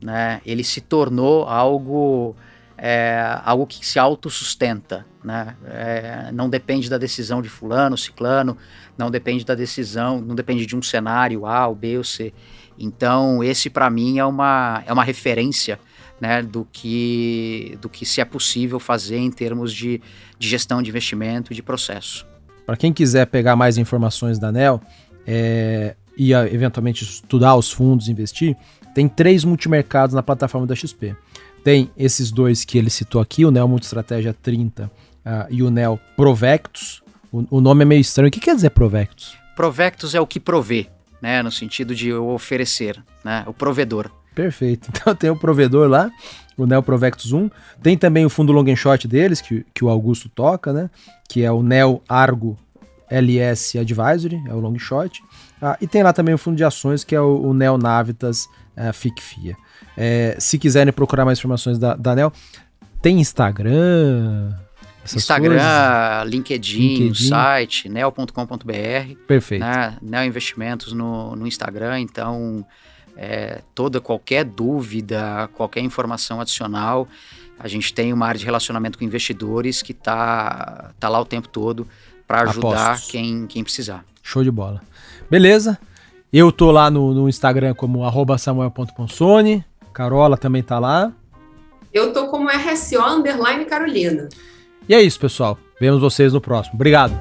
Né? Ele se tornou algo, é, algo que se autossustenta. Né? É, não depende da decisão de fulano, ciclano, não depende da decisão, não depende de um cenário A, ou B ou C. Então, esse para mim é uma, é uma referência né, do, que, do que se é possível fazer em termos de, de gestão de investimento e de processo. Para quem quiser pegar mais informações da NEL, é, e eventualmente estudar os fundos, investir, tem três multimercados na plataforma da XP. Tem esses dois que ele citou aqui, o Neo Multistratégia 30 uh, e o Neo Provectus. O, o, nome é meio estranho. O que quer dizer Provectus? Provectus é o que provê, né? No sentido de oferecer, né? O provedor. Perfeito. Então tem o provedor lá, o Neo Provectus 1. Tem também o fundo long and short deles, que, que o Augusto toca, né? Que é o Neo Argo LS Advisory, é o long shot. Ah, e tem lá também o fundo de ações, que é o, o Neonavitas é, FICFIA. É, se quiserem procurar mais informações da, da Neo, tem Instagram, Instagram, coisas. LinkedIn, LinkedIn. site, neo.com.br. Perfeito. Né? Neo Investimentos no, no Instagram, então é, toda, qualquer dúvida, qualquer informação adicional, a gente tem uma área de relacionamento com investidores que está tá lá o tempo todo para ajudar quem, quem precisar. Show de bola. Beleza. Eu tô lá no, no Instagram como samuel.ponsone. Carola também tá lá. Eu tô como RSO underline Carolina. E é isso, pessoal. Vemos vocês no próximo. Obrigado.